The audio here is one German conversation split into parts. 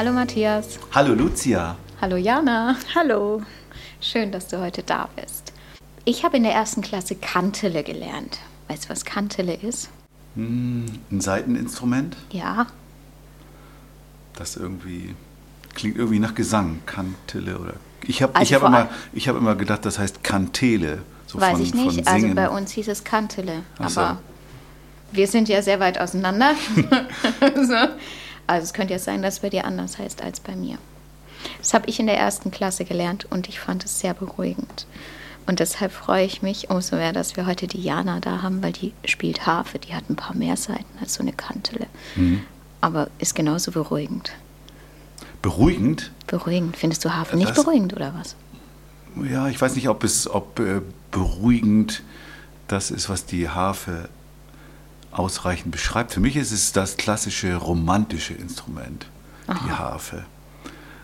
Hallo Matthias. Hallo Lucia. Hallo Jana. Hallo. Schön, dass du heute da bist. Ich habe in der ersten Klasse Kantele gelernt. Weißt du, was Kantele ist? Hm, ein Seiteninstrument, Ja. das irgendwie klingt irgendwie nach Gesang, Kantille oder. Ich habe Also ich hab immer, ich hab immer gedacht, das heißt Kantele. So Weiß von, ich Von nicht. Also bei uns hieß es Kantele. Ach so. Aber wir sind ja sehr weit auseinander. so. Also es könnte ja sein, dass es bei dir anders heißt als bei mir. Das habe ich in der ersten Klasse gelernt und ich fand es sehr beruhigend. Und deshalb freue ich mich umso mehr, dass wir heute die Jana da haben, weil die spielt Harfe. Die hat ein paar mehr Seiten als so eine Kantele. Mhm. Aber ist genauso beruhigend. Beruhigend? Beruhigend. Findest du Harfe nicht Das- beruhigend oder was? Ja, ich weiß nicht, ob es ob äh, beruhigend das ist, was die Harfe ausreichend beschreibt. Für mich ist es das klassische romantische Instrument, die Harfe.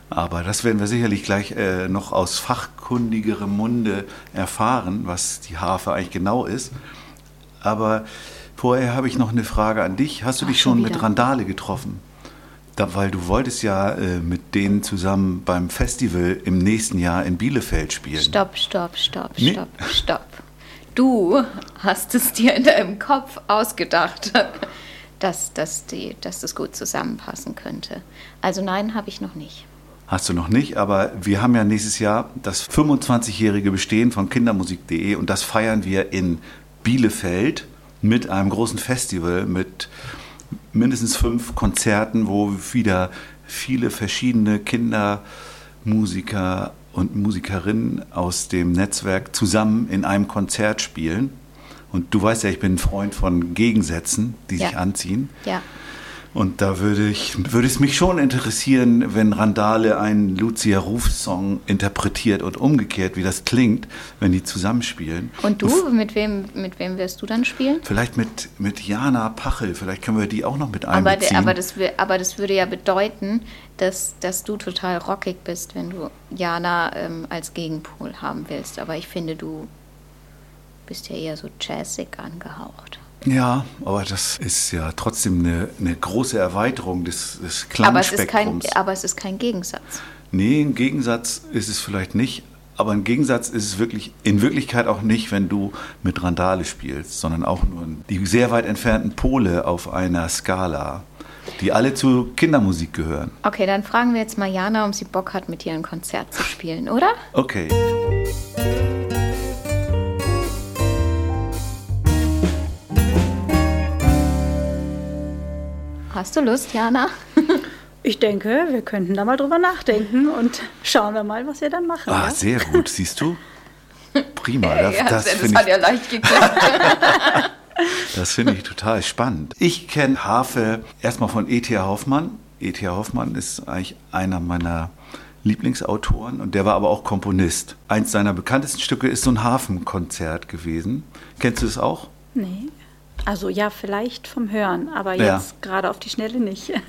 Aber das werden wir sicherlich gleich äh, noch aus fachkundigerem Munde erfahren, was die Harfe eigentlich genau ist. Aber vorher habe ich noch eine Frage an dich. Hast du Ach, dich schon schon mit. Randale getroffen? Da, weil du wolltest ja äh, mit denen zusammen beim Festival im nächsten Jahr in Bielefeld spielen. Stopp, stopp, stopp, Nee. stopp, stopp. Du hast es dir in deinem Kopf ausgedacht, dass, dass, die, dass das gut zusammenpassen könnte. Also nein, habe ich noch nicht. Hast du noch nicht, aber wir haben ja nächstes Jahr das 25-jährige Bestehen von Kindermusik.de und das feiern wir in Bielefeld mit einem großen Festival mit mindestens fünf Konzerten, wo wieder viele verschiedene Kindermusiker und Musikerinnen aus dem Netzwerk zusammen in einem Konzert spielen. Und du weißt ja, ich bin ein Freund von Gegensätzen, die Ja. sich anziehen. Ja. Und da würde, ich, würde es mich schon interessieren, wenn Randale einen Lucia Ruf-Song interpretiert und umgekehrt, wie das klingt, wenn die zusammenspielen. Und du, mit wem, mit wem wirst du dann spielen? Vielleicht mit, mit Jana Pachel, vielleicht können wir die auch noch mit Aber, einbeziehen. de- aber, das, aber das würde ja bedeuten, dass, dass du total rockig bist, wenn du Jana ähm, als Gegenpol haben willst. Aber ich finde, du bist ja eher so jazzig angehaucht. Ja, aber das ist ja trotzdem eine, eine große Erweiterung des, des Aber es, ist kein, Klangspektrums. aber es ist kein Gegensatz. Nee, ein Gegensatz ist es vielleicht nicht. Aber ein Gegensatz ist es wirklich in Wirklichkeit auch nicht, wenn du mit Randale spielst, sondern auch nur die sehr weit entfernten Pole auf einer Skala, die alle zu Kindermusik gehören. Okay, dann fragen wir jetzt mal Jana, ob sie Bock hat, mit dir ein Konzert zu spielen, oder? Okay. Hast du Lust, Jana? Ich denke, wir könnten da mal drüber nachdenken und schauen wir mal, was wir dann machen. Ah, ja? sehr gut, siehst du? Prima, das, das das finde hat ich, ja leicht geklappt. das finde ich total spannend. Ich kenne Harfe erstmal von E.T.A. Hoffmann. E.T.A. Hoffmann ist eigentlich einer meiner Lieblingsautoren und der war aber auch Komponist. Eins seiner bekanntesten Stücke ist so ein Hafenkonzert gewesen. Kennst du das auch? Nee. Also ja, vielleicht vom Hören, aber Ja. jetzt gerade auf die Schnelle nicht.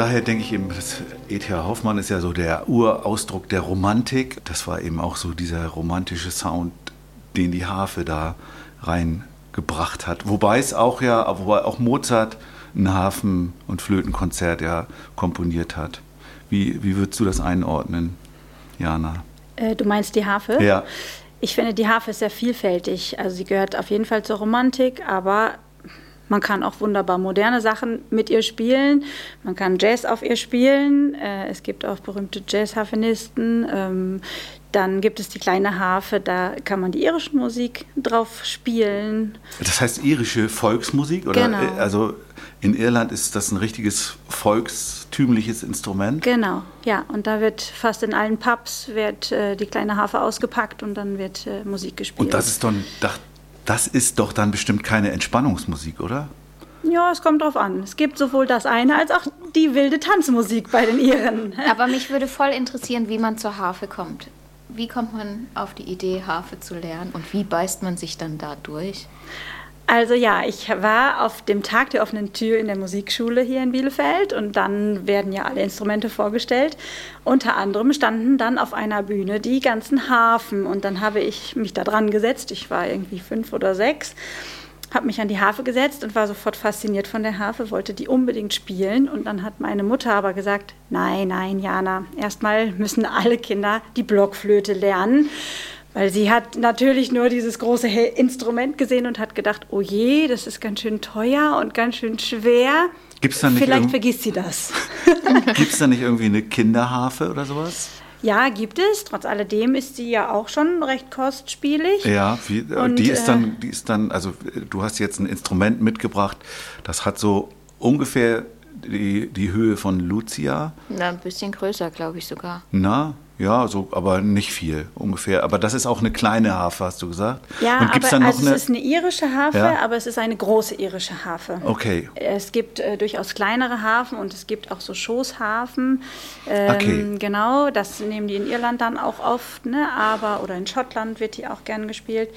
daher denke ich eben, das E.T.A. Hoffmann ist ja so der Urausdruck der Romantik. Das war eben auch so dieser romantische Sound, den die Harfe da reingebracht hat. Wobei es auch ja, wobei auch Mozart ein Hafen- und Flötenkonzert ja komponiert hat. Wie, wie würdest du das einordnen, Jana? Äh, du meinst die Harfe? Ja. Ich finde, die Harfe ist sehr vielfältig. Also sie gehört auf jeden Fall zur Romantik, aber man kann auch wunderbar moderne Sachen mit ihr spielen. Man kann Jazz auf ihr spielen. Äh, es gibt auch berühmte Jazzharfenisten. Ähm, dann gibt es die kleine Harfe, da kann man die irische Musik drauf spielen. Das heißt irische Volksmusik? Oder? Genau. Also in Irland ist das ein richtiges volkstümliches Instrument? Genau, ja. Und da wird fast in allen Pubs wird, äh, die kleine Harfe ausgepackt und dann wird äh, Musik gespielt. Und das ist, dann, das ist doch dann bestimmt keine Entspannungsmusik, oder? Ja, es kommt drauf an. Es gibt sowohl das eine als auch die wilde Tanzmusik bei den Iren. Aber mich würde voll interessieren, wie man zur Harfe kommt. Wie kommt man auf die Idee, Harfe zu lernen und wie beißt man sich dann da durch? Also ja, ich war auf dem Tag der offenen Tür in der Musikschule hier in Bielefeld und dann werden ja alle Instrumente vorgestellt. Unter anderem standen dann auf einer Bühne die ganzen Harfen und dann habe ich mich da dran gesetzt. Ich war irgendwie fünf oder sechs habe mich an die Harfe gesetzt und war sofort fasziniert von der Harfe, wollte die unbedingt spielen. Und dann hat meine Mutter aber gesagt, nein, nein, Jana, erstmal müssen alle Kinder die Blockflöte lernen. Weil sie hat natürlich nur dieses große Instrument gesehen und hat gedacht, oh je, das ist ganz schön teuer und ganz schön schwer. Gibt's da nicht Vielleicht vergisst sie das. Gibt es da nicht irgendwie eine Kinderharfe oder sowas? Ja, gibt es. Trotz alledem ist sie ja auch schon recht kostspielig. Ja, wie, und, die ist dann, die ist dann, also du hast jetzt ein Instrument mitgebracht, das hat so ungefähr die, die Höhe von Lucia. Na, ein bisschen größer, glaube ich sogar. Na, ja, so, aber nicht viel ungefähr. Aber das ist auch eine kleine Harfe, hast du gesagt. Ja, Und gibt's aber dann noch also eine, es ist eine irische Harfe, Ja. aber es ist eine große irische Harfe. Okay. Es gibt äh, durchaus kleinere Hafen und es gibt auch so Schoßhafen. Ähm, Okay. Genau, das nehmen die in Irland dann auch oft, ne? aber oder in Schottland wird die auch gern gespielt.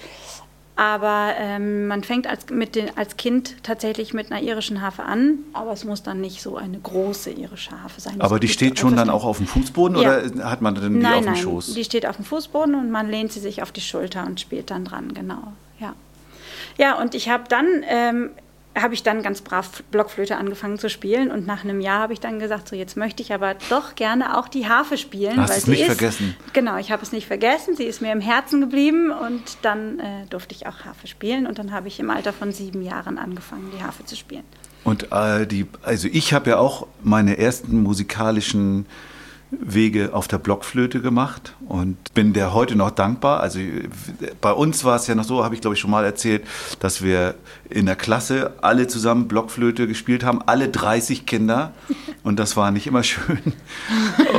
Aber ähm, man fängt als, den, als Kind tatsächlich mit einer irischen Harfe an, aber es muss dann nicht so eine große irische Harfe sein. aber die steht schon dann auch auf dem Fußboden Ja. oder hat man dann die nein, auf dem nein, Schoß? Die steht auf dem Fußboden und man lehnt sie sich auf die Schulter und spielt dann dran, genau. Ja, ja und ich habe dann, ähm, habe ich dann ganz brav Blockflöte angefangen zu spielen und nach einem Jahr habe ich dann gesagt, so jetzt möchte ich aber doch gerne auch die Harfe spielen. Hast weil es sie nicht ist, vergessen? Genau, ich habe es nicht vergessen, sie ist mir im Herzen geblieben und dann äh, durfte ich auch Harfe spielen und dann habe ich im Alter von sieben Jahren angefangen, die Harfe zu spielen. Und äh, die, also ich habe ja auch meine ersten musikalischen Wege auf der Blockflöte gemacht und bin der heute noch dankbar. Also bei uns war es ja noch so, habe ich glaube ich schon mal erzählt, dass wir in der Klasse alle zusammen Blockflöte gespielt haben, alle 30 Kinder und das war nicht immer schön.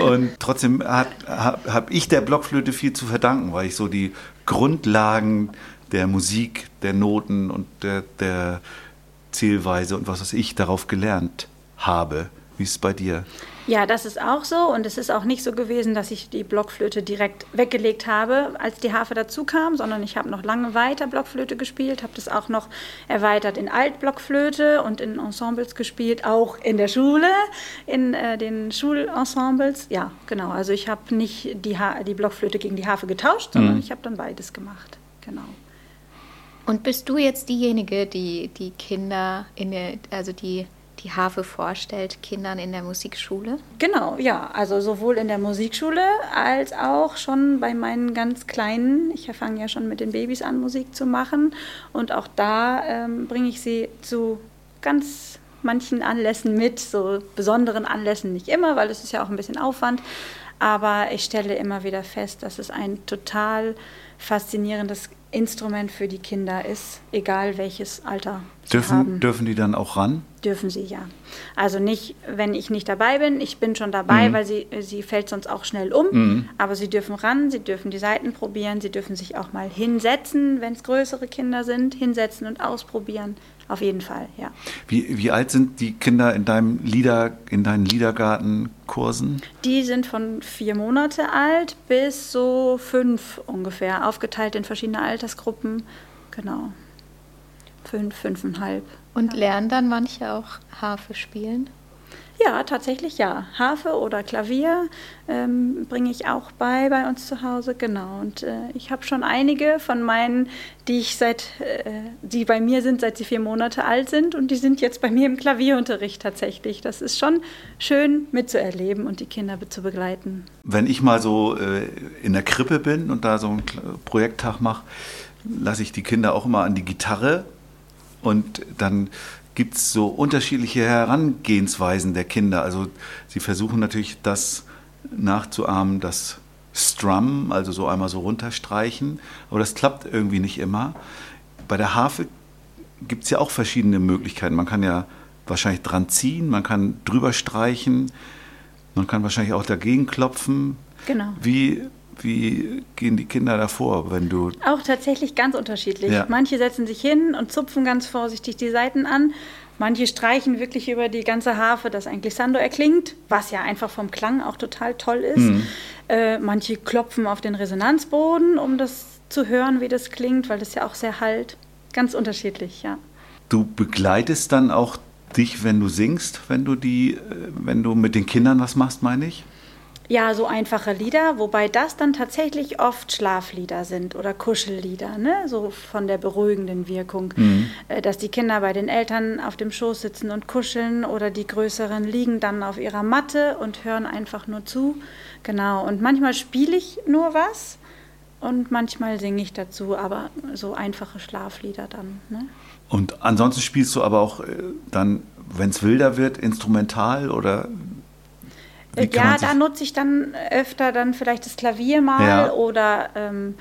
Und trotzdem habe hab ich der Blockflöte viel zu verdanken, weil ich so die Grundlagen der Musik, der Noten und der, der Zählweise und was weiß ich darauf gelernt habe. Wie ist es bei dir? Ja, das ist auch so. Und es ist auch nicht so gewesen, dass ich die Blockflöte direkt weggelegt habe, als die Harfe dazu kam, sondern ich habe noch lange weiter Blockflöte gespielt, habe das auch noch erweitert in Altblockflöte und in Ensembles gespielt, auch in der Schule, in äh, den Schulensembles. Ja, genau. Also ich habe nicht die, ha die Blockflöte gegen die Harfe getauscht, sondern ich habe dann beides gemacht. Genau. Und bist du jetzt diejenige, die die Kinder in der, also die die Harfe vorstellt, Kindern in der Musikschule? Genau, ja. Also sowohl in der Musikschule als auch schon bei meinen ganz Kleinen. Ich fange ja schon mit den Babys an, Musik zu machen. Und auch da ähm, bringe ich sie zu ganz manchen Anlässen mit, so besonderen Anlässen nicht immer, weil es ist ja auch ein bisschen Aufwand. Aber ich stelle immer wieder fest, dass es ein total faszinierendes Instrument für die Kinder ist, egal welches Alter sie Dürfen, haben. dürfen die dann auch ran? Dürfen sie ja. Also nicht, wenn ich nicht dabei bin. Ich bin schon dabei, Mhm. weil sie, sie fällt sonst auch schnell um. Aber sie dürfen ran, sie dürfen die Seiten probieren, sie dürfen sich auch mal hinsetzen, wenn es größere Kinder sind, hinsetzen und ausprobieren. Auf jeden Fall, ja. Wie, wie alt sind die Kinder in deinem Lieder, in deinen Liedergartenkursen? Die sind von vier Monate alt bis so fünf ungefähr, aufgeteilt in verschiedene Altersgruppen. Genau. Fünf, fünfeinhalb. Und lernen dann manche auch Harfe spielen? Ja, tatsächlich ja. Harfe oder Klavier ähm, bringe ich auch bei bei uns zu Hause, genau. Und äh, ich habe schon einige von meinen, die ich seit, äh, die bei mir sind, seit sie vier Monate alt sind und die sind jetzt bei mir im Klavierunterricht tatsächlich. Das ist schon schön mitzuerleben und die Kinder zu begleiten. Wenn ich mal so äh, in der Krippe bin und da so einen Projekttag mache, lasse ich die Kinder auch immer an die Gitarre und dann gibt es so unterschiedliche Herangehensweisen der Kinder. Also sie versuchen natürlich das nachzuahmen, das Strum, also so einmal so runterstreichen, aber das klappt irgendwie nicht immer. Bei der Harfe gibt es ja auch verschiedene Möglichkeiten. Man kann ja wahrscheinlich dran ziehen, man kann drüber streichen, man kann wahrscheinlich auch dagegen klopfen. Genau. Wie, wie gehen die Kinder davor, wenn du. Auch tatsächlich ganz unterschiedlich. Ja. Manche setzen sich hin und zupfen ganz vorsichtig die Seiten an. Manche streichen wirklich über die ganze Harfe, dass ein Glissando erklingt, was ja einfach vom Klang auch total toll ist. Mhm. Äh, manche klopfen auf den Resonanzboden, um das zu hören, wie das klingt, weil das ja auch sehr halt. Ganz unterschiedlich, ja. Du begleitest dann auch dich, wenn du singst, wenn du die, äh, wenn du mit den Kindern was machst, meine ich? Ja, so einfache Lieder, wobei das dann tatsächlich oft Schlaflieder sind oder Kuschellieder, ne? so von der beruhigenden Wirkung, äh, dass die Kinder bei den Eltern auf dem Schoß sitzen und kuscheln oder die Größeren liegen dann auf ihrer Matte und hören einfach nur zu. Genau, und manchmal spiele ich nur was und manchmal singe ich dazu, aber so einfache Schlaflieder dann. Ne? Und ansonsten spielst du aber auch äh, dann, wenn es wilder wird, instrumental oder ja, man sich- da nutze ich dann öfter dann vielleicht das Klavier mal Ja. oder ähm,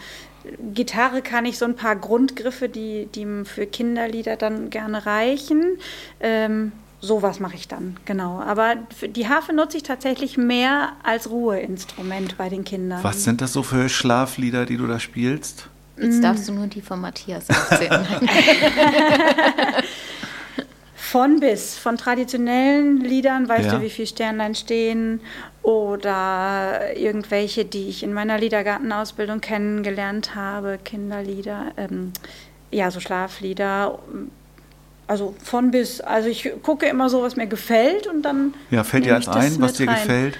Gitarre kann ich so ein paar Grundgriffe, die, die für Kinderlieder dann gerne reichen. Ähm, sowas mache ich dann, genau. Aber für die Harfe nutze ich tatsächlich mehr als Ruheinstrument bei den Kindern. Was sind das so für Schlaflieder, die du da spielst? Jetzt Mm. darfst du nur die von Matthias aufzählen. Von bis, von traditionellen Liedern, weißt Ja. du, wie viele Sternlein stehen, oder irgendwelche, die ich in meiner Liedergartenausbildung kennengelernt habe, Kinderlieder, ähm, ja, so Schlaflieder, also von bis. Also ich gucke immer so, was mir gefällt und dann. Ja, fällt dir eins ein, was dir rein. gefällt?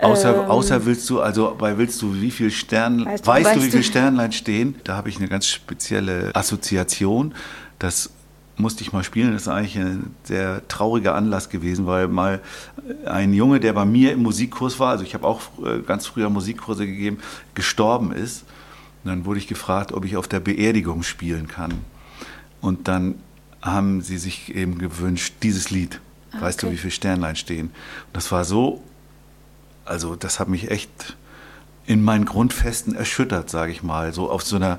Außer, Ähm, außer willst du, also bei willst du, wie viel Stern, weißt, Weißt du- wie viele Sternlein stehen? Da habe ich eine ganz spezielle Assoziation. Das musste ich mal spielen. Das ist eigentlich ein sehr trauriger Anlass gewesen, weil mal ein Junge, der bei mir im Musikkurs war, also ich habe auch äh, ganz früher Musikkurse gegeben, gestorben ist. Und dann wurde ich gefragt, ob ich auf der Beerdigung spielen kann. Und dann haben sie sich eben gewünscht, dieses Lied. Weißt du, okay. wie viele Sternlein stehen? Und das war so, also das hat mich echt in meinen Grundfesten erschüttert, sage ich mal. So auf so einer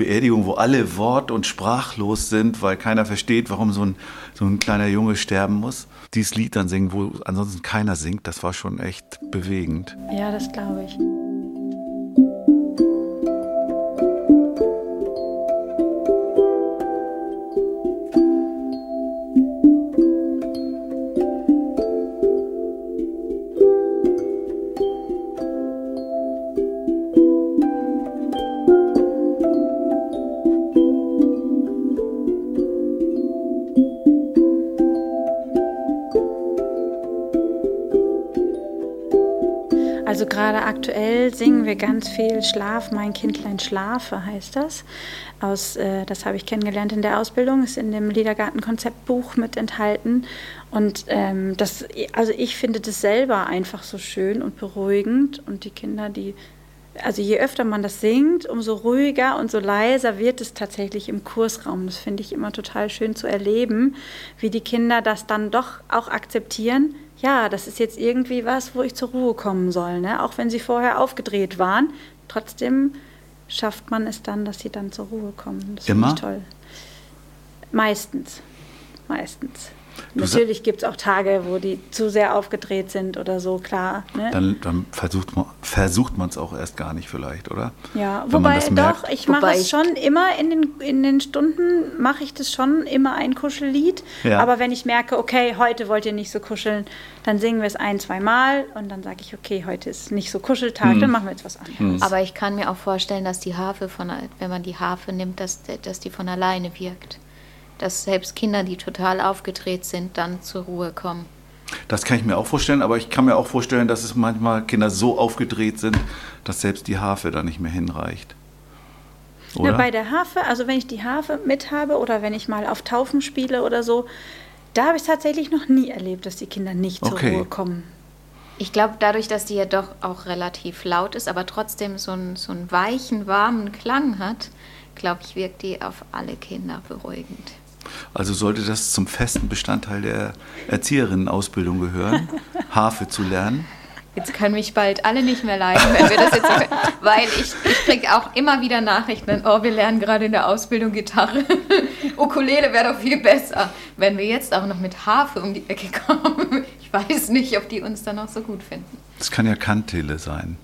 Beerdigung, wo alle wort- und sprachlos sind, weil keiner versteht, warum so ein, so ein kleiner Junge sterben muss. Dieses Lied dann singen, wo ansonsten keiner singt, das war schon echt bewegend. Ja, das glaube ich. Also gerade aktuell singen wir ganz viel Schlaf, mein Kindlein schlafe heißt das. Aus, äh, das habe ich kennengelernt in der Ausbildung, ist in dem Liedergarten-Konzeptbuch mit enthalten. Und ähm, das, also ich finde das selber einfach so schön und beruhigend. Und die Kinder, die, also je öfter man das singt, umso ruhiger und so leiser wird es tatsächlich im Kursraum. Das finde ich immer total schön zu erleben, wie die Kinder das dann doch auch akzeptieren. Ja, das ist jetzt irgendwie was, wo ich zur Ruhe kommen soll. Ne? Auch wenn sie vorher aufgedreht waren, trotzdem schafft man es dann, dass sie dann zur Ruhe kommen. Das finde Immer? ich toll. Meistens. Meistens. Du Natürlich gibt es auch Tage, wo die zu sehr aufgedreht sind oder so, klar. Ne? Dann, dann versucht man versucht man es auch erst gar nicht vielleicht, oder? Ja, Wenn man wobei merkt. doch, ich mache es schon immer in den, in den Stunden, mache ich das schon immer ein Kuschellied. Ja. Aber wenn ich merke, okay, heute wollt ihr nicht so kuscheln, dann singen wir es ein, zwei Mal und dann sage ich, okay, heute ist nicht so Kuscheltag, Hm. dann machen wir jetzt was anderes. Aber ich kann mir auch vorstellen, dass die Harfe von, wenn man die Harfe nimmt, dass, dass die von alleine wirkt. Dass selbst Kinder, die total aufgedreht sind, dann zur Ruhe kommen. Das kann ich mir auch vorstellen, aber ich kann mir auch vorstellen, dass es manchmal Kinder so aufgedreht sind, dass selbst die Harfe da nicht mehr hinreicht. Oder? Na, bei der Harfe, also wenn ich die Harfe mit habe oder wenn ich mal auf Taufen spiele oder so, da habe ich tatsächlich noch nie erlebt, dass die Kinder nicht zur okay. Ruhe kommen. Ich glaube, dadurch, dass die ja doch auch relativ laut ist, aber trotzdem so einen, so einen weichen, warmen Klang hat, glaube ich, wirkt die auf alle Kinder beruhigend. Also sollte das zum festen Bestandteil der Erzieherinnenausbildung gehören, Harfe zu lernen? Jetzt können mich bald alle nicht mehr leiden, wenn wir das jetzt so. Weil ich, ich kriege auch immer wieder Nachrichten, oh, wir lernen gerade in der Ausbildung Gitarre. Ukulele wäre doch viel besser. Wenn wir jetzt auch noch mit Harfe um die Ecke kommen, ich weiß nicht, ob die uns dann auch so gut finden. Das kann ja Kantele sein.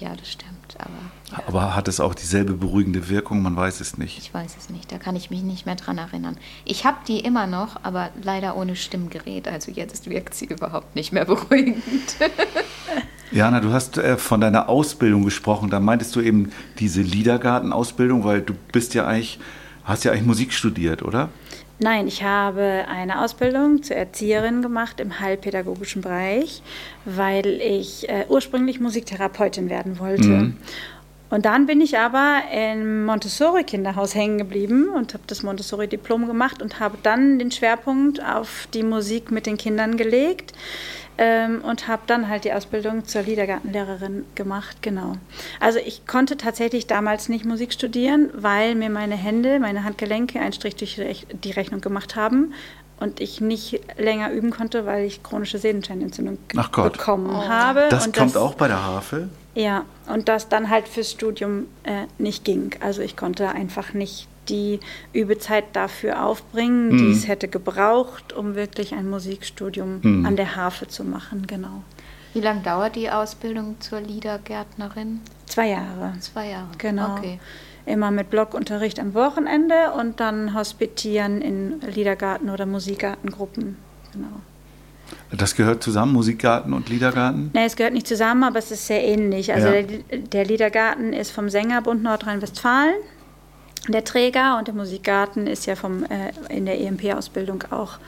Ja, das stimmt. Aber, ja. aber hat es auch dieselbe beruhigende Wirkung? Man weiß es nicht. Ich weiß es nicht. Da kann ich mich nicht mehr dran erinnern. Ich habe die immer noch, aber leider ohne Stimmgerät. Also jetzt wirkt sie überhaupt nicht mehr beruhigend. Jana, du hast äh, von deiner Ausbildung gesprochen. Da meintest du eben diese Liedergartenausbildung, weil du bist ja eigentlich, hast ja eigentlich Musik studiert, oder? Nein, ich habe eine Ausbildung zur Erzieherin gemacht im heilpädagogischen Bereich, weil ich äh, ursprünglich Musiktherapeutin werden wollte. Mhm. Und dann bin ich aber im Montessori-Kinderhaus hängen geblieben und habe das Montessori-Diplom gemacht und habe dann den Schwerpunkt auf die Musik mit den Kindern gelegt ähm, und habe dann halt die Ausbildung zur Liedergartenlehrerin gemacht, genau. Also ich konnte tatsächlich damals nicht Musik studieren, weil mir meine Hände, meine Handgelenke einen Strich durch die Rechnung gemacht haben und ich nicht länger üben konnte, weil ich chronische Sehnenscheinentzündung bekommen oh. habe. Das und kommt das, auch bei der Harfe? Ja, und das dann halt fürs Studium äh, nicht ging. Also ich konnte einfach nicht die Übezeit dafür aufbringen, mhm. die es hätte gebraucht, um wirklich ein Musikstudium mhm. an der Harfe zu machen, genau. Wie lange dauert die Ausbildung zur Liedergärtnerin? Zwei Jahre. Zwei Jahre, genau. Okay. Immer mit Blockunterricht am Wochenende und dann hospitieren in Liedergarten- oder Musikgartengruppen, genau. Das gehört zusammen, Musikgarten und Liedergarten? Nein, es gehört nicht zusammen, aber es ist sehr ähnlich. Also ja. der, der Liedergarten ist vom Sängerbund Nordrhein-Westfalen der Träger und der Musikgarten ist ja vom, äh, in der EMP-Ausbildung auch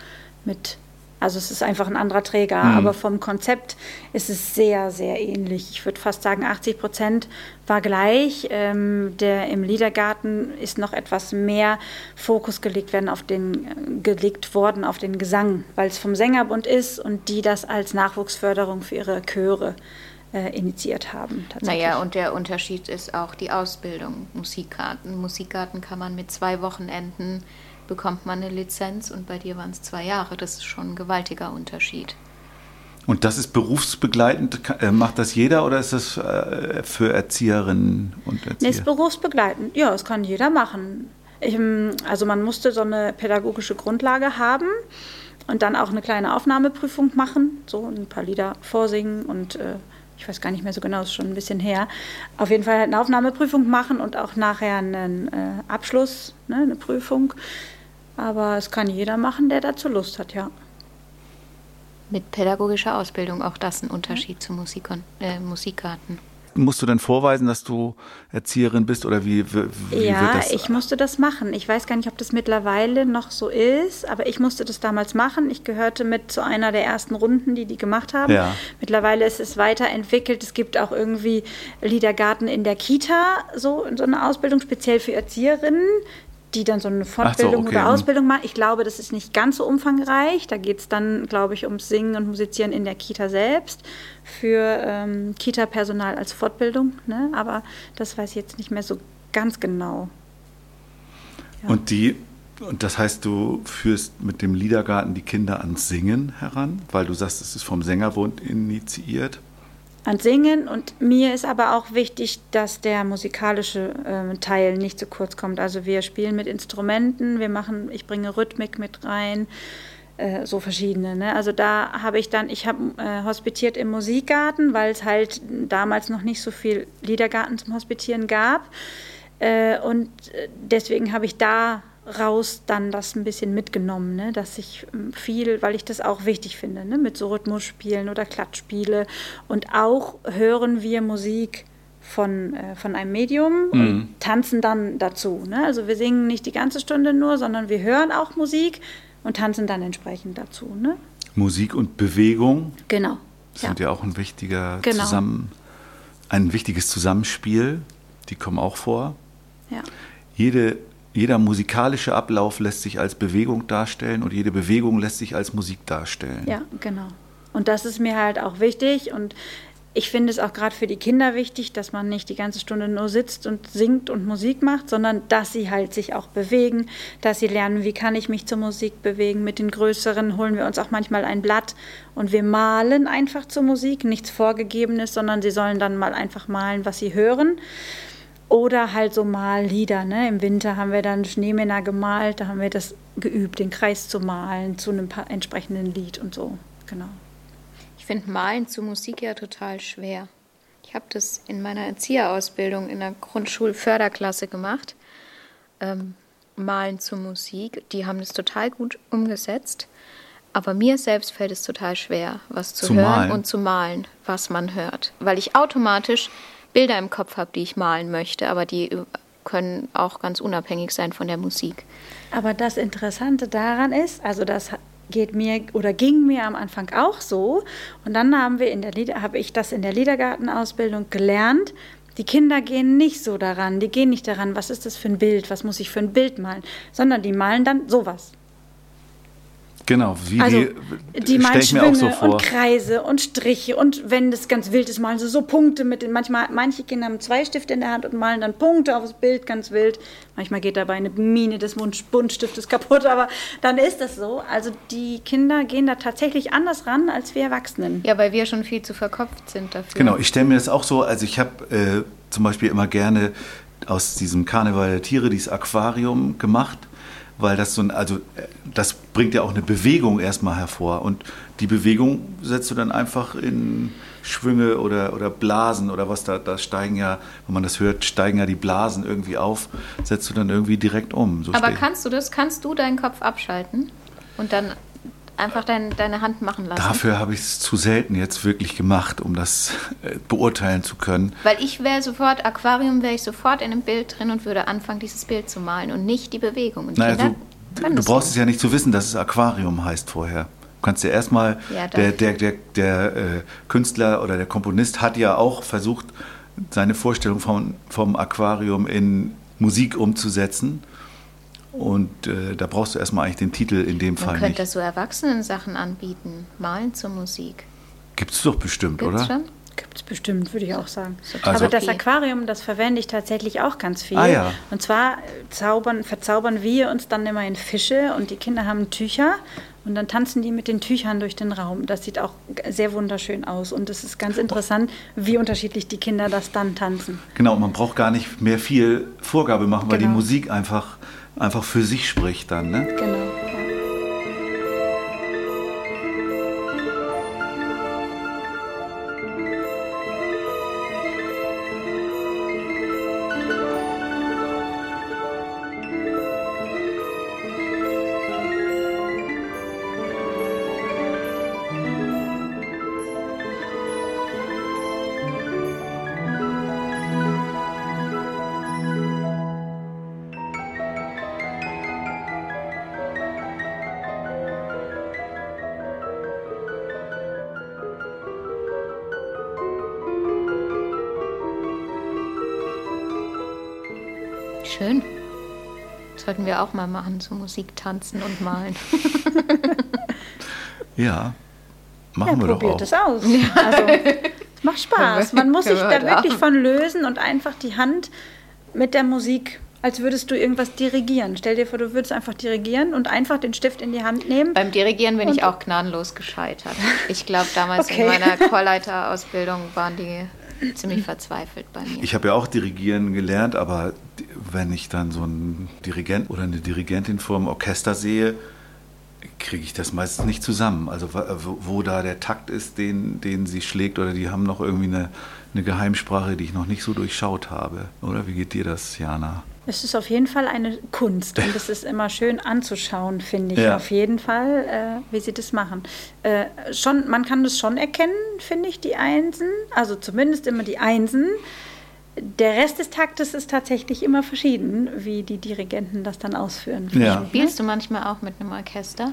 mit, also es ist einfach ein anderer Träger, mhm. aber vom Konzept ist es sehr, sehr ähnlich. Ich würde fast sagen, 80 Prozent war gleich. Ähm, der, Im Liedergarten ist noch etwas mehr Fokus gelegt, werden auf den, gelegt worden auf den Gesang, weil es vom Sängerbund ist und die das als Nachwuchsförderung für ihre Chöre äh, initiiert haben. Naja, und der Unterschied ist auch die Ausbildung. Musikkarten. Musikkarten kann man mit zwei Wochenenden bekommt man eine Lizenz und bei dir waren es zwei Jahre. Das ist schon ein gewaltiger Unterschied. Und das ist berufsbegleitend, äh, macht das jeder oder ist das äh, für Erzieherinnen und Erzieher? Nee, ist berufsbegleitend, ja, das kann jeder machen. Ich, ähm, also man musste so eine pädagogische Grundlage haben und dann auch eine kleine Aufnahmeprüfung machen, so ein paar Lieder vorsingen und äh, ich weiß gar nicht mehr so genau, ist schon ein bisschen her, auf jeden Fall eine Aufnahmeprüfung machen und auch nachher einen äh, Abschluss, ne, eine Prüfung. Aber es kann jeder machen, der dazu Lust hat, ja. Mit pädagogischer Ausbildung auch das ein Unterschied zu Musik äh, Musikkarten musst du denn vorweisen, dass du Erzieherin bist oder wie, wie ja, wird das? Ja, ich musste das machen. Ich weiß gar nicht, ob das mittlerweile noch so ist, aber ich musste das damals machen. Ich gehörte mit zu einer der ersten Runden, die die gemacht haben. Ja. Mittlerweile ist es weiterentwickelt. Es gibt auch irgendwie Liedergarten in der Kita, so, so eine Ausbildung speziell für Erzieherinnen die dann so eine Fortbildung so, okay. oder mhm. Ausbildung machen. Ich glaube, das ist nicht ganz so umfangreich. Da geht es dann, glaube ich, ums Singen und Musizieren in der Kita selbst für ähm, Kita-Personal als Fortbildung. Ne? Aber das weiß ich jetzt nicht mehr so ganz genau. Ja. Und die und das heißt, du führst mit dem Liedergarten die Kinder ans Singen heran, weil du sagst, es ist vom Sängerbund initiiert? An Singen. Und mir ist aber auch wichtig, dass der musikalische äh, Teil nicht zu kurz kommt. Also wir spielen mit Instrumenten, wir machen, ich bringe Rhythmik mit rein, äh, so verschiedene. Ne? Also da habe ich dann, ich habe äh, hospitiert im Musikgarten, weil es halt damals noch nicht so viel Liedergarten zum Hospitieren gab. Äh, und äh, deswegen habe ich da raus dann das ein bisschen mitgenommen, ne? dass ich ähm, viel, weil ich das auch wichtig finde, ne? mit so Rhythmusspielen oder Klatschspiele. Und auch hören wir Musik von, äh, von einem Medium mhm. und tanzen dann dazu. Ne? Also wir singen nicht die ganze Stunde nur, sondern wir hören auch Musik und tanzen dann entsprechend dazu. Ne? Musik und Bewegung Genau. sind ja, auch ein wichtiger Genau. zusammen, ein wichtiges Zusammenspiel. Die kommen auch vor. ja. Jede, jeder musikalische Ablauf lässt sich als Bewegung darstellen und jede Bewegung lässt sich als Musik darstellen. Ja, genau. Und das ist mir halt auch wichtig und ich finde es auch gerade für die Kinder wichtig, dass man nicht die ganze Stunde nur sitzt und singt und Musik macht, sondern dass sie halt sich auch bewegen, dass sie lernen, wie kann ich mich zur Musik bewegen. Mit den Größeren holen wir uns auch manchmal ein Blatt und wir malen einfach zur Musik, nichts Vorgegebenes, sondern sie sollen dann mal einfach malen, was sie hören. Oder halt so Mallieder. Ne? Im Winter haben wir dann Schneemänner gemalt, da haben wir das geübt, den Kreis zu malen zu einem entsprechenden Lied und so. Genau. Ich finde Malen zu Musik ja total schwer. Ich habe das in meiner Erzieherausbildung in der Grundschulförderklasse gemacht. Ähm, Malen zu Musik. Die haben das total gut umgesetzt. Aber mir selbst fällt es total schwer, was zu, Zu hören malen. und zu malen, was man hört. Weil ich automatisch Bilder im Kopf habe, die ich malen möchte, aber die äh, können auch ganz unabhängig sein von der Musik. Aber das Interessante daran ist, also das geht mir oder ging mir am Anfang auch so. Und dann haben wir in der Lieder, habe ich das in der Liedergartenausbildung gelernt. Die Kinder gehen nicht so daran, die gehen nicht daran, was ist das für ein Bild, was muss ich für ein Bild malen, sondern die malen dann sowas. Genau, wie Also die, die stell malen ich mir auch so vor. und Kreise und Striche und wenn das ganz wild ist, malen sie so Punkte mit den, manchmal, manche Kinder haben zwei Stifte in der Hand und malen dann Punkte aufs Bild, ganz wild. Manchmal geht dabei eine Mine des Mund- Buntstiftes kaputt, aber dann ist das so. Also die Kinder gehen da tatsächlich anders ran als wir Erwachsenen. Ja, weil wir schon viel zu verkopft sind dafür. Genau, ich stelle mir das auch so, also ich habe äh, zum Beispiel immer gerne aus diesem Karneval der Tiere dieses Aquarium gemacht, weil das so ein, also äh, das bringt ja auch eine Bewegung erstmal hervor und die Bewegung setzt du dann einfach in Schwünge oder, oder Blasen oder was da, da steigen ja, wenn man das hört, steigen ja die Blasen irgendwie auf, setzt du dann irgendwie direkt um. So Aber kannst du das? Kannst du deinen Kopf abschalten und dann einfach dein, deine Hand machen lassen? Dafür habe ich es zu selten jetzt wirklich gemacht, um das äh, beurteilen zu können. Weil ich wäre sofort, Aquarium wäre ich sofort in einem Bild drin und würde anfangen, dieses Bild zu malen und nicht die Bewegung. Und Naja, Kinder du, du brauchst es ja nicht zu wissen, dass es Aquarium heißt vorher. Du kannst ja erstmal, Ja, der, der, der, der äh, Künstler oder der Komponist hat ja auch versucht, seine Vorstellung vom, vom Aquarium in Musik umzusetzen. Und äh, da brauchst du erstmal eigentlich den Titel in dem Man Fall könnte nicht. so Erwachsenen-Sachen anbieten. Malen zur Musik. Gibt es doch bestimmt, Gibt's oder? schon? Gibt es bestimmt, würde ich auch sagen. So Also- Aber das. Aquarium, das verwende ich tatsächlich auch ganz viel. Ah, ja. Und zwar zaubern, verzaubern wir uns dann immer in Fische und die Kinder haben Tücher und dann tanzen die mit den Tüchern durch den Raum. Das sieht auch sehr wunderschön aus und es ist ganz interessant, wie unterschiedlich die Kinder das dann tanzen. Genau, man braucht gar nicht mehr viel Vorgabe machen, weil die Genau. Musik einfach, einfach für sich spricht dann. Ne? Genau. Ja. Schön. Sollten wir auch mal machen, so Musik tanzen und malen. Ja, Ja, machen wir doch probiert auch. es aus. Also, es macht Spaß. Man muss sich da wir wirklich von lösen und einfach die Hand mit der Musik, als würdest du irgendwas dirigieren. Stell dir vor, du würdest einfach dirigieren und einfach den Stift in die Hand nehmen. Beim Dirigieren bin ich auch gnadenlos gescheitert. Ich glaube, damals Okay. in meiner Chorleiterausbildung waren die ziemlich verzweifelt bei mir. Ich habe ja auch dirigieren gelernt, aber wenn ich dann so einen Dirigent oder eine Dirigentin vor dem Orchester sehe, kriege ich das meistens nicht zusammen. Also wa- wo, wo da der Takt ist, den, den sie schlägt, oder die haben noch irgendwie eine, eine Geheimsprache, die ich noch nicht so durchschaut habe. Oder wie geht dir das, Jana? Es ist auf jeden Fall eine Kunst und es ist immer schön anzuschauen, finde ich. Ja. Auf jeden Fall, äh, wie sie das machen. Äh, schon, man kann das schon erkennen, finde ich, die Einsen. Also zumindest immer die Einsen. Der Rest des Taktes ist tatsächlich immer verschieden, wie die Dirigenten das dann ausführen. Ja. Spielst du manchmal auch mit einem Orchester?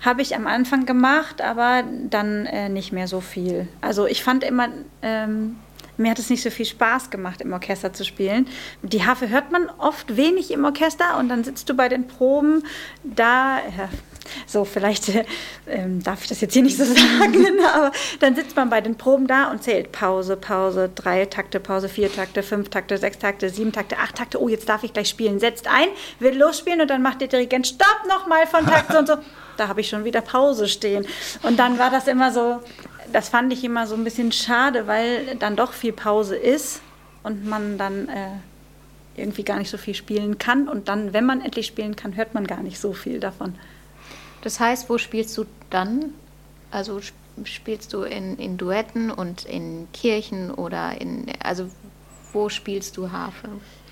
Habe ich am Anfang gemacht, aber dann äh, nicht mehr so viel. Also ich fand immer, ähm, mir hat es nicht so viel Spaß gemacht, im Orchester zu spielen. Die Harfe hört man oft wenig im Orchester und dann sitzt du bei den Proben da. Ja, so, vielleicht äh, ähm, darf ich das jetzt hier nicht so sagen, aber dann sitzt man bei den Proben da und zählt Pause, Pause, drei Takte, Pause, vier Takte, fünf Takte, sechs Takte, sieben Takte, acht Takte. Oh, jetzt darf ich gleich spielen. Setzt ein, will losspielen und dann macht der Dirigent Stopp nochmal von Takt so und so. Da habe ich schon wieder Pause stehen. Und dann war das immer so, das fand ich immer so ein bisschen schade, weil dann doch viel Pause ist und man dann äh, irgendwie gar nicht so viel spielen kann. Und dann, wenn man endlich spielen kann, hört man gar nicht so viel davon. Das heißt, wo spielst du dann? Also sp- spielst du in, in Duetten und in Kirchen oder in, also wo spielst du Harfe?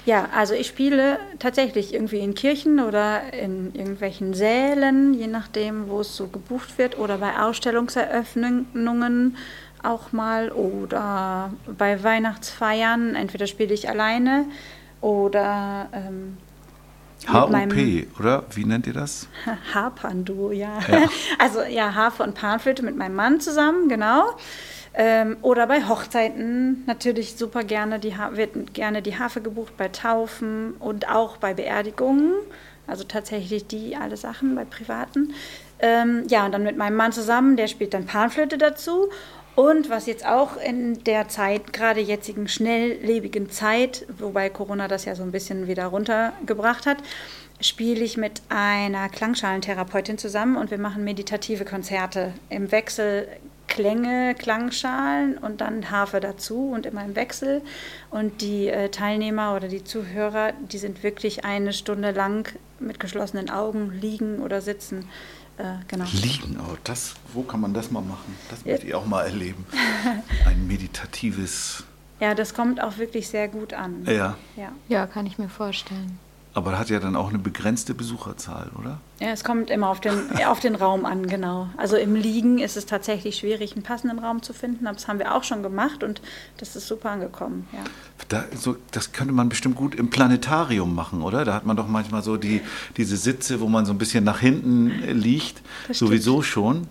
Ja, also ich spiele tatsächlich irgendwie in Kirchen oder in irgendwelchen Sälen, je nachdem, wo es so gebucht wird, oder bei Ausstellungseröffnungen auch mal oder bei Weihnachtsfeiern. Entweder spiele ich alleine oder ähm, meinem- oder? Wie nennt ihr das? Harpanduo, ja. Ja. Also ja, Harfe und Panflöte mit meinem Mann zusammen, genau. Ähm, oder bei Hochzeiten natürlich super gerne, die Ha- wird gerne die Harfe gebucht, bei Taufen und auch bei Beerdigungen. Also tatsächlich die alle Sachen bei Privaten. Ähm, ja, und dann mit meinem Mann zusammen, der spielt dann Panflöte dazu. Und was jetzt auch in der Zeit, gerade jetzigen schnelllebigen Zeit, wobei Corona das ja so ein bisschen wieder runtergebracht hat, spiele ich mit einer Klangschalentherapeutin zusammen und wir machen meditative Konzerte im Wechsel Klänge, Klangschalen und dann Harfe dazu und immer im Wechsel. Und die äh, Teilnehmer oder die Zuhörer, die sind wirklich eine Stunde lang mit geschlossenen Augen liegen oder sitzen. Äh, genau. Liegen, oh, das, wo kann man das mal machen? Das möchte ich auch mal erleben. Ein meditatives, Ja, das kommt auch wirklich sehr gut an. ja. Ja. Ja, kann ich mir vorstellen. Aber hat ja dann auch eine begrenzte Besucherzahl, oder? Ja, es kommt immer auf den, auf den Raum an, genau. Also im Liegen ist es tatsächlich schwierig, einen passenden Raum zu finden, aber das haben wir auch schon gemacht und das ist super angekommen. Ja. Da, so, das könnte man bestimmt gut im Planetarium machen, oder? Da hat man doch manchmal so die, diese Sitze, wo man so ein bisschen nach hinten äh, liegt, Das stimmt. sowieso schon.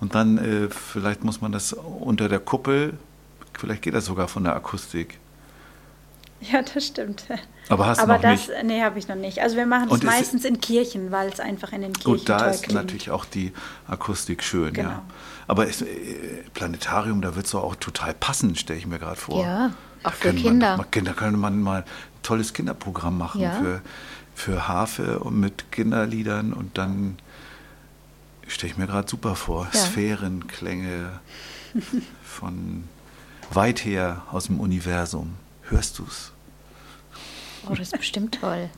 Und dann äh, vielleicht muss man das unter der Kuppel, vielleicht geht das sogar von der Akustik. ja, das stimmt. Aber hast du aber noch das, nicht? nee, habe ich noch nicht. Also wir machen es ist- meistens in Kirchen, weil es einfach in den Kirchen Gut, da toll ist klingt. natürlich auch die Akustik schön, Genau. ja. Aber es, äh, Planetarium, da wird es auch total passen, stelle ich mir gerade vor. Ja, Da auch für Kinder. Man, da könnte man mal ein tolles Kinderprogramm machen Ja. für, für Harfe und mit Kinderliedern und dann stelle ich mir gerade super vor. Ja. Sphärenklänge von weit her aus dem Universum. Hörst du's? Oh, das ist bestimmt toll.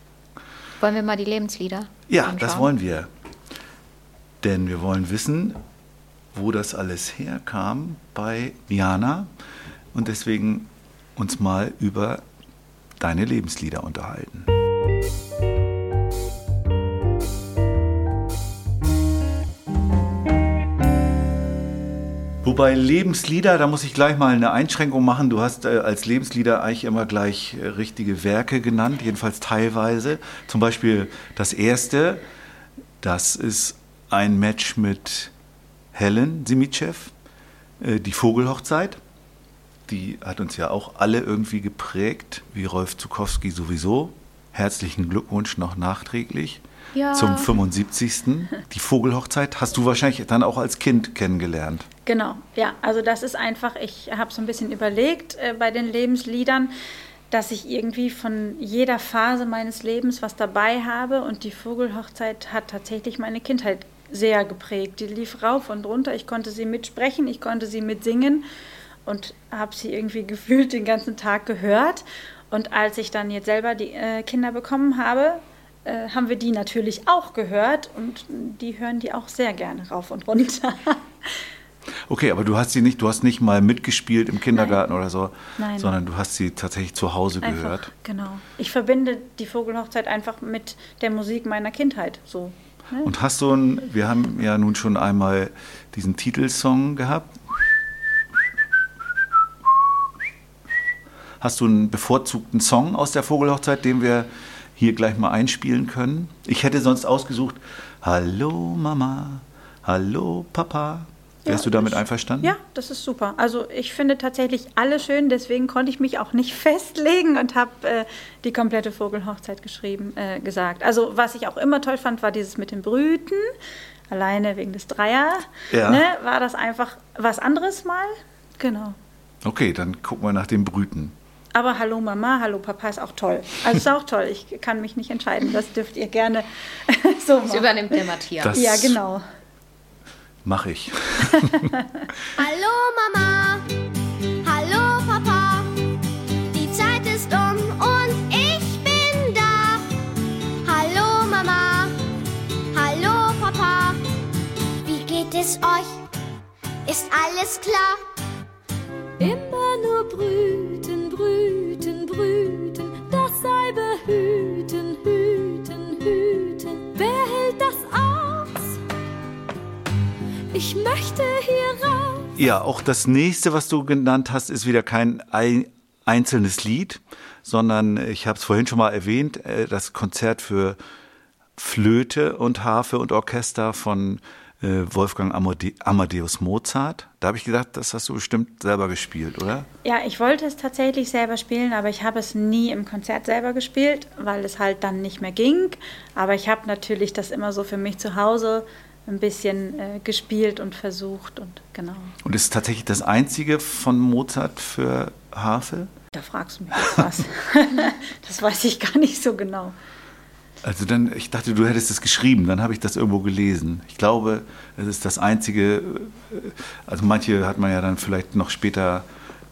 Wollen wir mal die Lebenslieder Ja, anschauen? das wollen wir. Denn wir wollen wissen, wo das alles herkam bei Jana und deswegen uns mal über deine Lebenslieder unterhalten. Wobei Lebenslieder, da muss ich gleich mal eine Einschränkung machen. Du hast äh, als Lebenslieder eigentlich immer gleich äh, richtige Werke genannt, jedenfalls teilweise. Zum Beispiel das erste, das ist ein Match mit Helen Simitschew, äh, die Vogelhochzeit. Die hat uns ja auch alle irgendwie geprägt, wie Rolf Zukowski sowieso. Herzlichen Glückwunsch noch nachträglich Ja. zum 75. Die Vogelhochzeit hast du wahrscheinlich dann auch als Kind kennengelernt. Genau, ja, also das ist einfach, ich habe so ein bisschen überlegt äh, bei den Lebensliedern, dass ich irgendwie von jeder Phase meines Lebens was dabei habe und die Vogelhochzeit hat tatsächlich meine Kindheit sehr geprägt. Die lief rauf und runter, ich konnte sie mitsprechen, ich konnte sie mitsingen und habe sie irgendwie gefühlt den ganzen Tag gehört. Und als ich dann jetzt selber die äh, Kinder bekommen habe, äh, haben wir die natürlich auch gehört und die hören die auch sehr gerne rauf und runter. Okay, aber du hast sie nicht, du hast nicht mal mitgespielt im Kindergarten oder so, Nein. sondern du hast sie tatsächlich zu Hause Einfach, gehört. genau. Ich verbinde die Vogelhochzeit einfach mit der Musik meiner Kindheit. So. Ne? Und hast du ein, wir haben ja nun schon einmal diesen Titelsong gehabt. Hast du einen bevorzugten Song aus der Vogelhochzeit, den wir hier gleich mal einspielen können? Ich hätte sonst ausgesucht, Hallo Mama, Hallo Papa. Wärst Ja, du damit ich- einverstanden? Ja, das ist super. Also ich finde tatsächlich alle schön, deswegen konnte ich mich auch nicht festlegen und habe äh, die komplette Vogelhochzeit geschrieben, äh, gesagt. Also was ich auch immer toll fand, war dieses mit dem Brüten. Alleine wegen des Dreier. Ja. Ne, war das einfach was anderes mal. Genau. Okay, dann gucken wir nach dem Brüten. Aber Hallo Mama, Hallo Papa ist auch toll. Also ist auch toll. Ich kann mich nicht entscheiden. Das dürft ihr gerne so Das machen. übernimmt der Matthias. Das Ja, genau. mache ich. Hallo Mama, hallo Papa, die Zeit ist um und ich bin da. Hallo Mama, hallo Papa, wie geht es euch? Ist alles klar? Immer nur brüten, brüten, brüten, das sei behüten, hüten, hüten. Wer hält das aus? Ich möchte hier raus. Ja, auch das nächste, was du genannt hast, ist wieder kein ei- einzelnes Lied, sondern ich habe es vorhin schon mal erwähnt, äh, das Konzert für Flöte und Harfe und Orchester von Wolfgang Amade Amadeus Mozart. Da habe ich gedacht, das hast du bestimmt selber gespielt, oder? Ja, ich wollte es tatsächlich selber spielen, aber ich habe es nie im Konzert selber gespielt, weil es halt dann nicht mehr ging. Aber ich habe natürlich das immer so für mich zu Hause ein bisschen äh, gespielt und versucht und genau. Und ist tatsächlich das einzige von Mozart für Harfe? Da fragst du mich was. das weiß ich gar nicht so genau. Also dann, ich dachte, du hättest es geschrieben, dann habe ich das irgendwo gelesen. Ich glaube, es ist das einzige, äh, also manche hat man ja dann vielleicht noch später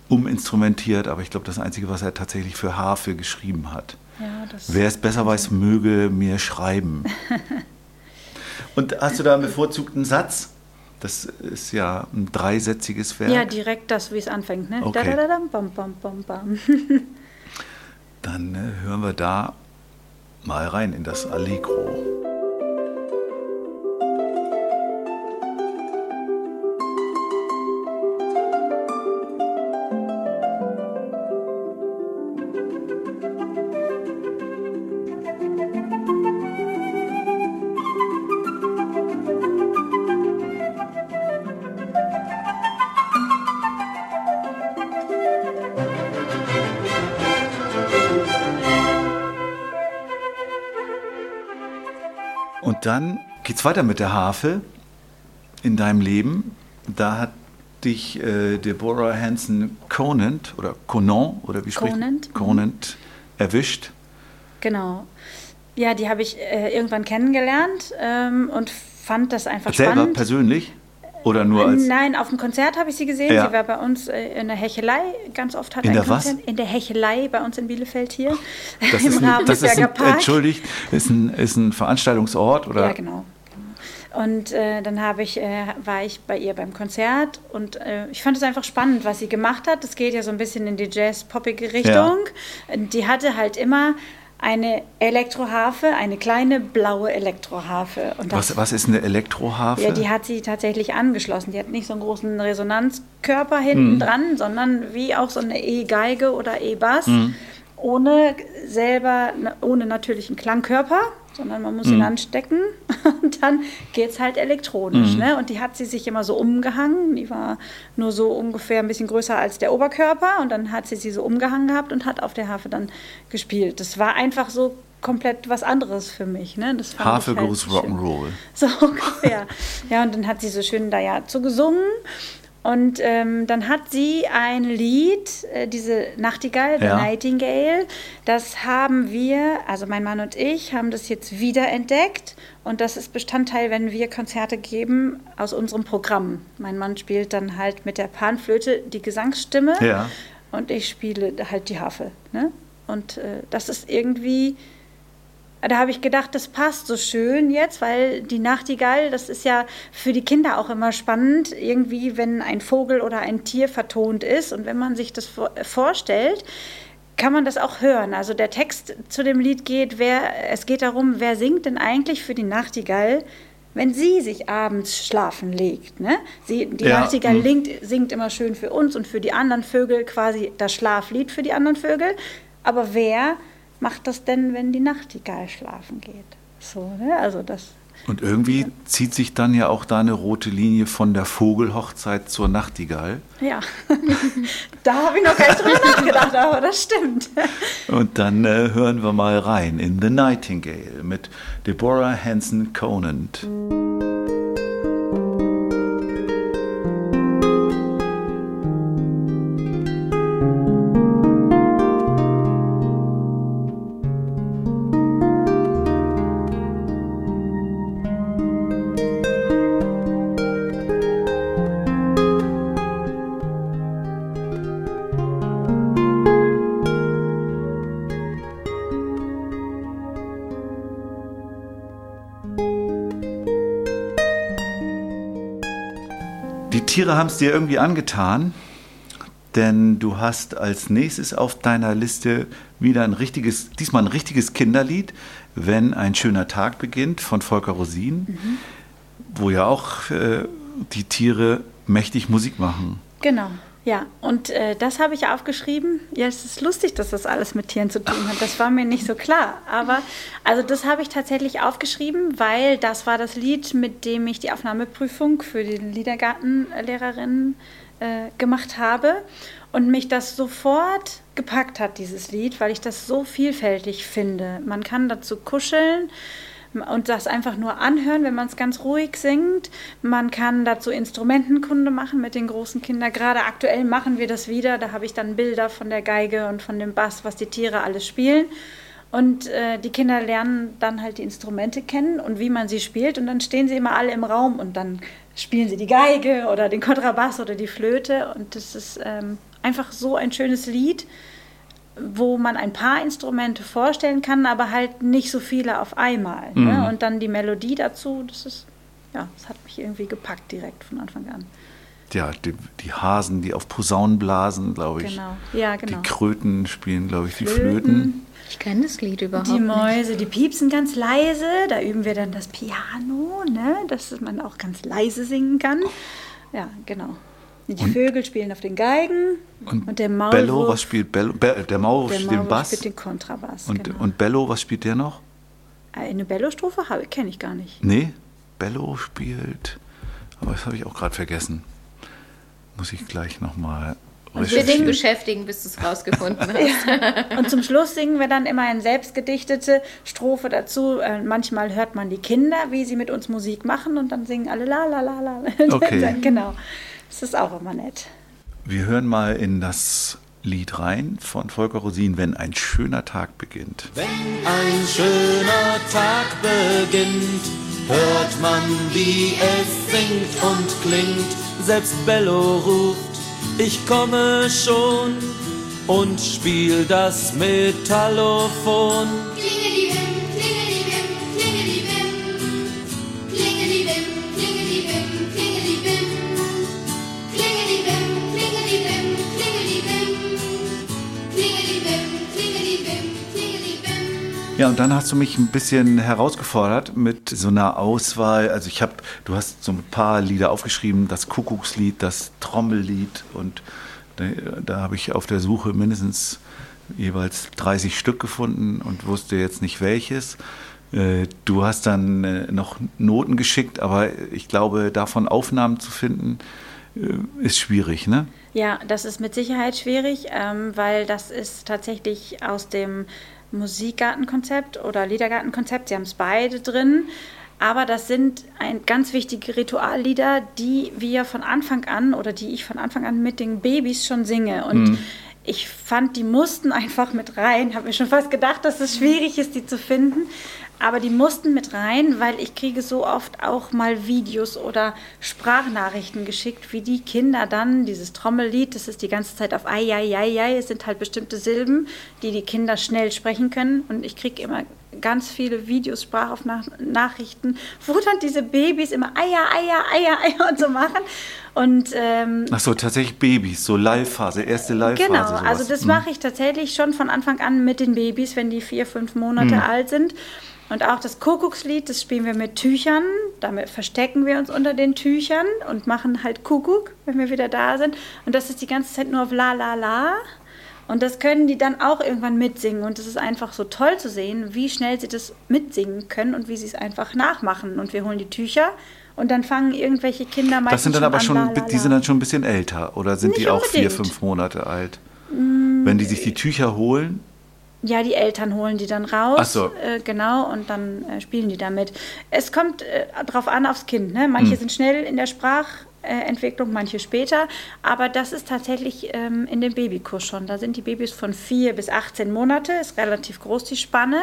uminstrumentiert, aber ich glaube, das einzige, was er tatsächlich für Harfe geschrieben hat. Ja, das Wer es besser weiß, möge mir schreiben. Und hast du da einen bevorzugten Satz? Das ist ja ein dreisätziges Werk. ja, direkt das, wie es anfängt. Ne? Okay. Da, da, da, dam, bam, bam, bam, bam. Dann äh, hören wir da mal rein in das Allegro. Dann geht's weiter mit der Harfe in deinem Leben. Da hat dich äh, Deborah Hanson Conant oder Conant oder wie spricht Conant, mhm. Conant erwischt. Genau. Ja, die habe ich äh, irgendwann kennengelernt ähm, und fand das einfach Selber spannend. persönlich oder nur als Nein, auf dem Konzert habe ich sie gesehen. Ja. Sie war bei uns äh, in der Hechelei ganz oft. Hat In ein der was? In der Hechelei bei uns in Bielefeld hier. das Im ist ein, das ist ein, entschuldigt, ist ein, ist ein Veranstaltungsort oder Ja, genau. genau. Und äh, dann habe ich, äh, war ich bei ihr beim Konzert und äh, ich fand es einfach spannend, was sie gemacht hat. Das geht ja so ein bisschen in die Jazz-poppige Richtung. Die hatte halt immer eine Elektroharfe, eine kleine blaue Elektroharfe. Und was, was ist eine Elektroharfe? Ja, die hat sie tatsächlich angeschlossen. Die hat nicht so einen großen Resonanzkörper hinten dran, sondern wie auch so eine E-Geige oder E-Bass. Ohne selber, ohne natürlichen Klangkörper, sondern man muss ihn anstecken und dann geht es halt elektronisch. Ne? Und die hat sie sich immer so umgehangen. Die war nur so ungefähr ein bisschen größer als der Oberkörper und dann hat sie sie so umgehangen gehabt und hat auf der Harfe dann gespielt. Das war einfach so komplett was anderes für mich. Ne? Das Harfe halt goes. Rock'n'Roll. So ungefähr. ja, und dann hat sie so schön da ja zu gesungen. Und ähm, dann hat sie ein Lied, äh, diese Nachtigall, The Ja. Nightingale, das haben wir, also mein Mann und ich, haben das jetzt wiederentdeckt. Und das ist Bestandteil, wenn wir Konzerte geben, aus unserem Programm. Mein Mann spielt dann halt mit der Panflöte die Gesangsstimme Ja. und ich spiele halt die Harfe. Ne? Und äh, das ist irgendwie, da habe ich gedacht, das passt so schön jetzt, weil die Nachtigall, das ist ja für die Kinder auch immer spannend, irgendwie, wenn ein Vogel oder ein Tier vertont ist und wenn man sich das vor- vorstellt, kann man das auch hören. Also der Text zu dem Lied geht, wer, es geht darum, wer singt denn eigentlich für die Nachtigall, wenn sie sich abends schlafen legt. Ne? Sie, die Ja, Nachtigall mm. singt, singt immer schön für uns und für die anderen Vögel quasi das Schlaflied für die anderen Vögel. Aber wer macht das denn, wenn die Nachtigall schlafen geht? So, ne? Also das Und irgendwie zieht sich dann ja auch da eine rote Linie von der Vogelhochzeit zur Nachtigall. Ja, da habe ich noch gar nicht drüber nachgedacht, aber das stimmt. Und dann äh, hören wir mal rein in The Nightingale mit Deborah Hanson Conant. Haben es dir irgendwie angetan, denn du hast als nächstes auf deiner Liste wieder ein richtiges, diesmal ein richtiges Kinderlied, wenn ein schöner Tag beginnt von Volker Rosin, wo ja auch äh, die Tiere mächtig Musik machen. Genau, ja. Und äh, das habe ich aufgeschrieben. Ja, es ist lustig, dass das alles mit Tieren zu tun hat. Das war mir nicht so klar. Aber also das habe ich tatsächlich aufgeschrieben, weil das war das Lied, mit dem ich die Aufnahmeprüfung für die Liedergartenlehrerin äh, gemacht habe. Und mich das sofort gepackt hat, dieses Lied, weil ich das so vielfältig finde. Man kann dazu kuscheln und das einfach nur anhören, wenn man es ganz ruhig singt. Man kann dazu Instrumentenkunde machen mit den großen Kindern. Gerade aktuell machen wir das wieder. Da habe ich dann Bilder von der Geige und von dem Bass, was die Tiere alles spielen. Und äh, die Kinder lernen dann halt die Instrumente kennen und wie man sie spielt. Und dann stehen sie immer alle im Raum und dann spielen sie die Geige oder den Kontrabass oder die Flöte. Und das ist ähm, einfach so ein schönes Lied wo man ein paar Instrumente vorstellen kann, aber halt nicht so viele auf einmal. Mhm. Ne? Und dann die Melodie dazu, das ist, ja, das hat mich irgendwie gepackt direkt von Anfang an. Ja, die, die Hasen, die auf Posaunen blasen, glaube ich. Genau, ja, genau. Die Kröten spielen, glaube ich, die Flöten. Flöten. Ich kenne das Lied überhaupt Die nicht. Mäuse, die piepsen ganz leise, da üben wir dann das Piano, ne? dass man auch ganz leise singen kann. Ja, genau. Die Vögel spielen auf den Geigen und, der Maulwurf, Bello, was spielt Bello? Be der Maulwurf spielt den Bass. spielt den Kontrabass. und, genau. und Bello, was spielt der noch? Eine Bello-Strophe kenne ich gar nicht. Nee, Bello spielt. Aber das habe ich auch gerade vergessen. Muss ich gleich nochmal Und wir dich beschäftigen, bis du es rausgefunden hast. Und zum Schluss singen wir dann immer eine selbstgedichtete Strophe dazu. Äh, manchmal hört man die Kinder, wie sie mit uns Musik machen und dann singen alle la la la la. Okay. genau. Das ist auch immer nett. Wir hören mal in das Lied rein von Volker Rosin, wenn ein schöner Tag beginnt. Wenn ein schöner Tag beginnt, hört man, wie es singt und klingt. Selbst Bello ruft, ich komme schon und spiel das Metallophon. Klingelibim, Ja, und dann hast du mich ein bisschen herausgefordert mit so einer Auswahl. Also ich habe, du hast so ein paar Lieder aufgeschrieben, das Kuckuckslied, das Trommellied und da, da habe ich auf der Suche mindestens jeweils 30 Stück gefunden und wusste jetzt nicht welches. Äh, Du hast dann äh, noch Noten geschickt, aber ich glaube, davon Aufnahmen zu finden, äh, ist schwierig, ne? Ja, das ist mit Sicherheit schwierig, ähm, weil das ist tatsächlich aus dem Musikgartenkonzept oder Liedergartenkonzept. Sie haben es beide drin. Aber das sind ein, ganz wichtige Rituallieder, die wir von Anfang an oder die ich von Anfang an mit den Babys schon singe. Und ich fand, die mussten einfach mit rein. Habe mir schon fast gedacht, dass es schwierig ist, die zu finden. Aber die mussten mit rein, weil ich kriege so oft auch mal Videos oder Sprachnachrichten geschickt, wie die Kinder dann dieses Trommellied, das ist die ganze Zeit auf ai, ai, ai, ai, es sind halt bestimmte Silben, die die Kinder schnell sprechen können. Und ich kriege immer ganz viele Videos, Sprachaufnachrichten, wo dann diese Babys immer Eier, Eier, Eier, Eier und so machen. Und ähm, Ach so, tatsächlich Babys, so Live-Phase, erste Live-Phase. Genau, sowas. also das Mhm. mache ich tatsächlich schon von Anfang an mit den Babys, wenn die vier, fünf Monate Mhm. alt sind. Und auch das Kuckuckslied, das spielen wir mit Tüchern. Damit verstecken wir uns unter den Tüchern und machen halt Kuckuck, wenn wir wieder da sind. Und das ist die ganze Zeit nur auf La La La. Und das können die dann auch irgendwann mitsingen. Und es ist einfach so toll zu sehen, wie schnell sie das mitsingen können und wie sie es einfach nachmachen. Und wir holen die Tücher und dann fangen irgendwelche Kinder meistens Das sind dann aber an, schon, la, la, die sind dann schon ein bisschen älter oder sind die Nicht auch vier, unbedingt. Mm, fünf Monate alt? Wenn die sich die Tücher holen, Ja, die Eltern holen die dann raus. Ach so. Äh, genau, und dann äh, spielen die damit. Es kommt äh, drauf an aufs Kind. Ne? Manche sind schnell in der Sprachentwicklung, manche später. Aber das ist tatsächlich ähm, in dem Babykurs schon. Da sind die Babys von 4 bis 18 Monate. Ist relativ groß die Spanne.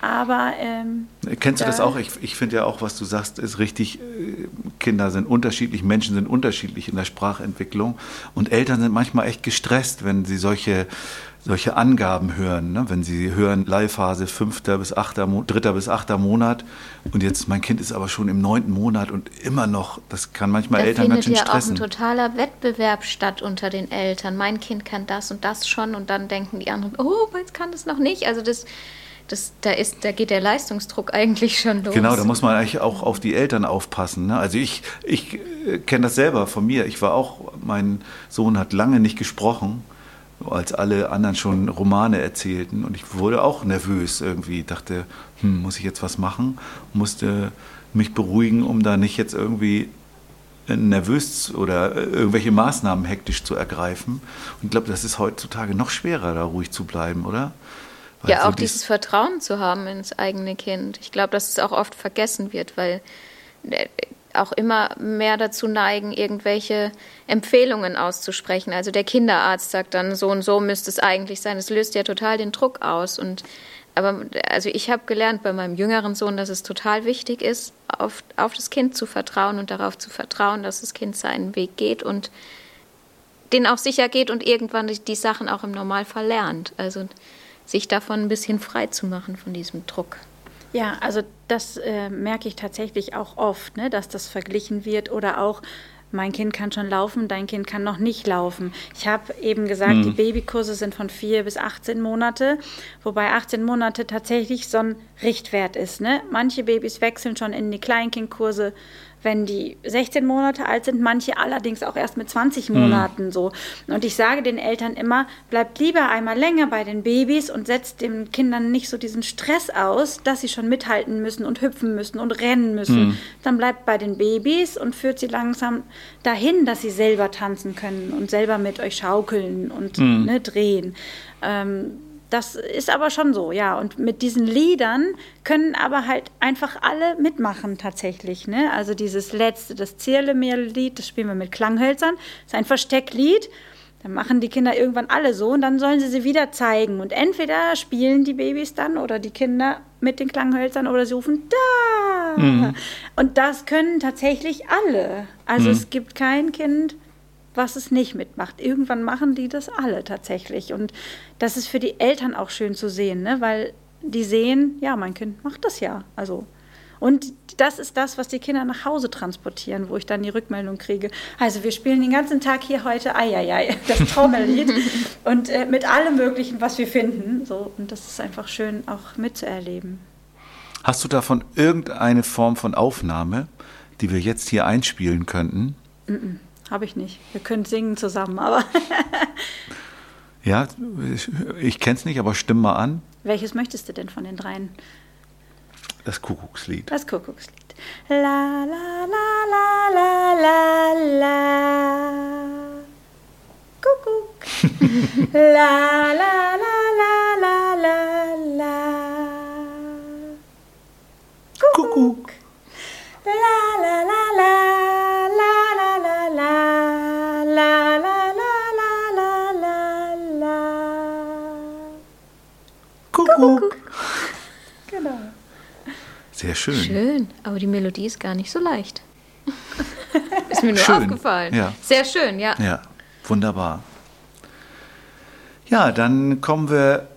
Aber ähm, Kennst du das Da- auch? Ich, ich finde ja auch, was du sagst, ist richtig. äh, Kinder sind unterschiedlich, Menschen sind unterschiedlich in der Sprachentwicklung. Und Eltern sind manchmal echt gestresst, wenn sie solche, solche Angaben hören. Ne? Wenn sie hören, Leihphase fünfter bis achter, dritter bis achter Monat. Und jetzt, mein Kind ist aber schon im neunten Monat und immer noch. Das kann manchmal Da Eltern ganz findet schön ja auch ein stressen. totaler Wettbewerb statt unter den Eltern. Mein Kind kann das und das schon und dann denken die anderen, oh, meins kann das noch nicht. Also das, das, da ist, da geht der Leistungsdruck eigentlich schon los. Genau, da muss man eigentlich auch auf die Eltern aufpassen. Ne? Also ich, ich äh, kenne das selber von mir. Ich war auch, mein Sohn hat lange nicht gesprochen, als alle anderen schon Romane erzählten. Und ich wurde auch nervös irgendwie, dachte, hm, muss ich jetzt was machen? Musste mich beruhigen, um da nicht jetzt irgendwie nervös oder äh, irgendwelche Maßnahmen hektisch zu ergreifen. Und ich glaube, das ist heutzutage noch schwerer, da ruhig zu bleiben, oder? Ja, so auch dies- dieses Vertrauen zu haben ins eigene Kind. Ich glaube, dass es auch oft vergessen wird, weil äh, auch immer mehr dazu neigen, irgendwelche Empfehlungen auszusprechen. Also der Kinderarzt sagt dann, so und so müsste es eigentlich sein. Es löst ja total den Druck aus. Und aber also ich habe gelernt bei meinem jüngeren Sohn, dass es total wichtig ist, auf, auf das Kind zu vertrauen und darauf zu vertrauen, dass das Kind seinen Weg geht und den auch sicher geht und irgendwann die, die Sachen auch im Normalfall lernt. Also sich davon ein bisschen frei zu machen von diesem Druck. Ja, also das äh, merke ich tatsächlich auch oft, ne, dass das verglichen wird oder auch mein Kind kann schon laufen, dein Kind kann noch nicht laufen. Ich habe eben gesagt, die Babykurse sind von 4 bis 18 Monate, wobei 18 Monate tatsächlich so ein Richtwert ist. Ne? Manche Babys wechseln schon in die Kleinkindkurse, wenn die 16 Monate alt sind, manche allerdings auch erst mit 20 Monaten so. Und ich sage den Eltern immer, bleibt lieber einmal länger bei den Babys und setzt den Kindern nicht so diesen Stress aus, dass sie schon mithalten müssen und hüpfen müssen und rennen müssen. Dann bleibt bei den Babys und führt sie langsam dahin, dass sie selber tanzen können und selber mit euch schaukeln und ne, drehen. Ähm, das ist aber schon so, ja. Und mit diesen Liedern können aber halt einfach alle mitmachen tatsächlich. Ne? Also dieses letzte, das Zierlemeer-Lied, das spielen wir mit Klanghölzern, ist ein Verstecklied. Dann machen die Kinder irgendwann alle so und dann sollen sie sie wieder zeigen. Und entweder spielen die Babys dann oder die Kinder mit den Klanghölzern oder sie rufen da. Und das können tatsächlich alle. Also es gibt kein Kind, was es nicht mitmacht. Irgendwann machen die das alle tatsächlich. Und das ist für die Eltern auch schön zu sehen, ne? weil die sehen, ja, mein Kind macht das ja. Also. Und das ist das, was die Kinder nach Hause transportieren, wo ich dann die Rückmeldung kriege. Also wir spielen den ganzen Tag hier heute Eieiei, das Trommellied und äh, mit allem Möglichen, was wir finden. So, und das ist einfach schön auch mitzuerleben. Hast du davon irgendeine Form von Aufnahme, die wir jetzt hier einspielen könnten? Habe ich nicht. Wir können singen zusammen, aber Ja, ich, ich kenne es nicht, aber stimm mal an. welches möchtest du denn von den dreien? Das Kuckuckslied. Das Kuckuckslied. La la la la la la la. Kuckuck. la la la la la la la. Kuckuck. La la la la Kuckuck. Genau. Sehr schön. Schön, aber die Melodie ist gar nicht so leicht. ist mir nur Schön, aufgefallen. ja. Sehr schön, ja. Ja, wunderbar. Ja, dann kommen wir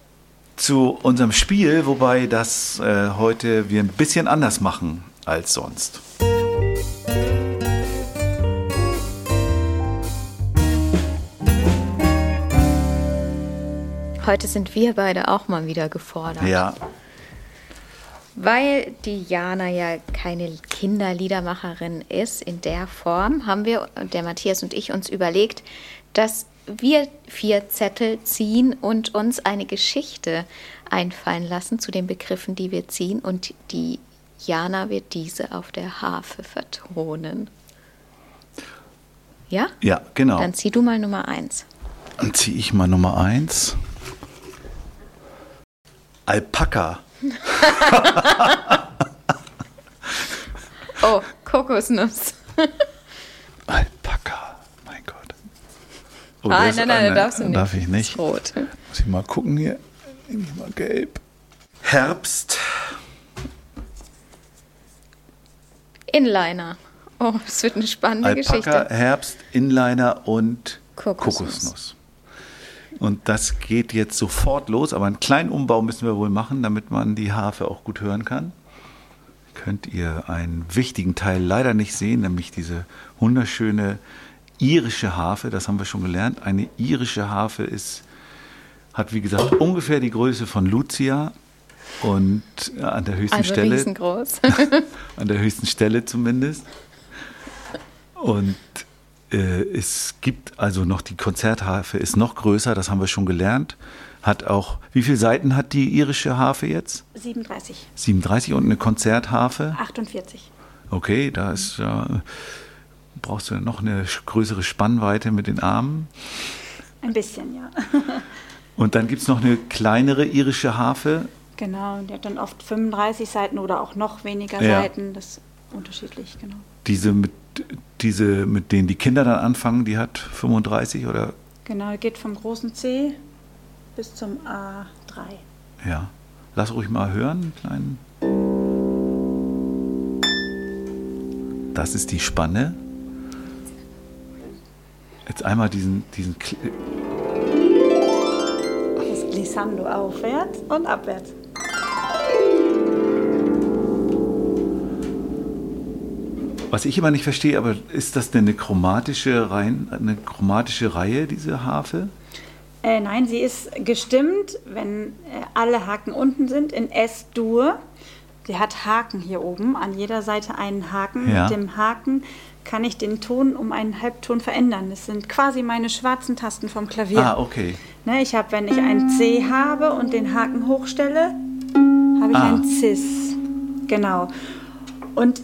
zu unserem Spiel, wobei das äh, heute wir ein bisschen anders machen als sonst. Heute sind wir beide auch mal wieder gefordert. Ja, Weil die Jana ja keine Kinderliedermacherin ist in der Form, haben wir, der Matthias und ich, uns überlegt, dass wir vier Zettel ziehen und uns eine Geschichte einfallen lassen zu den Begriffen, die wir ziehen. Und die Jana wird diese auf der Harfe vertonen. Ja? Ja, genau. Dann zieh du mal Nummer eins. Dann ziehe ich mal Nummer eins. Alpaka. Oh, Kokosnuss. Alpaka. Mein Gott. Oh, Ah, nein, nein, da darfst du nicht. Darf ich nicht. rot. Muss ich mal gucken hier. Nehme ich mal gelb. Herbst. Inliner. Oh, das wird eine spannende Alpaka, Geschichte. Herbst, Inliner und Kokosnuss. Kokosnuss. Und das geht jetzt sofort los, aber einen kleinen Umbau müssen wir wohl machen, damit man die Harfe auch gut hören kann. Könnt ihr einen wichtigen Teil leider nicht sehen, nämlich diese wunderschöne irische Harfe, das haben wir schon gelernt. Eine irische Harfe ist, hat wie gesagt ungefähr die Größe von Lucia und an der höchsten Also Stelle riesengroß. an der höchsten Stelle zumindest. Und es gibt also noch die Konzertharfe ist noch größer, das haben wir schon gelernt. Hat auch, wie viele Seiten hat die irische Harfe jetzt? 37, 37 und eine Konzertharfe. 48. Okay, da ist ja, brauchst du noch eine größere Spannweite mit den Armen. Ein bisschen, ja. Und dann gibt es noch eine kleinere irische Harfe. Genau, die hat dann oft 35 Seiten oder auch noch weniger Ja. Seiten. Das ist unterschiedlich, genau. Diese mit, diese, mit denen die Kinder dann anfangen, die hat 35 oder Genau, geht vom großen C bis zum A3. Ja. Lass ruhig mal hören, einen kleinen. Das ist die Spanne. Jetzt einmal diesen, diesen Kl- Das Glissando aufwärts und abwärts. Was ich immer nicht verstehe, aber ist das denn eine chromatische, Reihen, eine chromatische Reihe, diese Harfe? Äh, nein, sie ist gestimmt, wenn äh, alle Haken unten sind, in S-Dur. Sie hat Haken hier oben, an jeder Seite einen Haken. Ja. Mit dem Haken kann ich den Ton um einen Halbton verändern. Das sind quasi meine schwarzen Tasten vom Klavier. Ah, okay. Ne, ich habe, wenn ich ein C habe und den Haken hochstelle, habe ich Ah. ein Cis. Genau. Und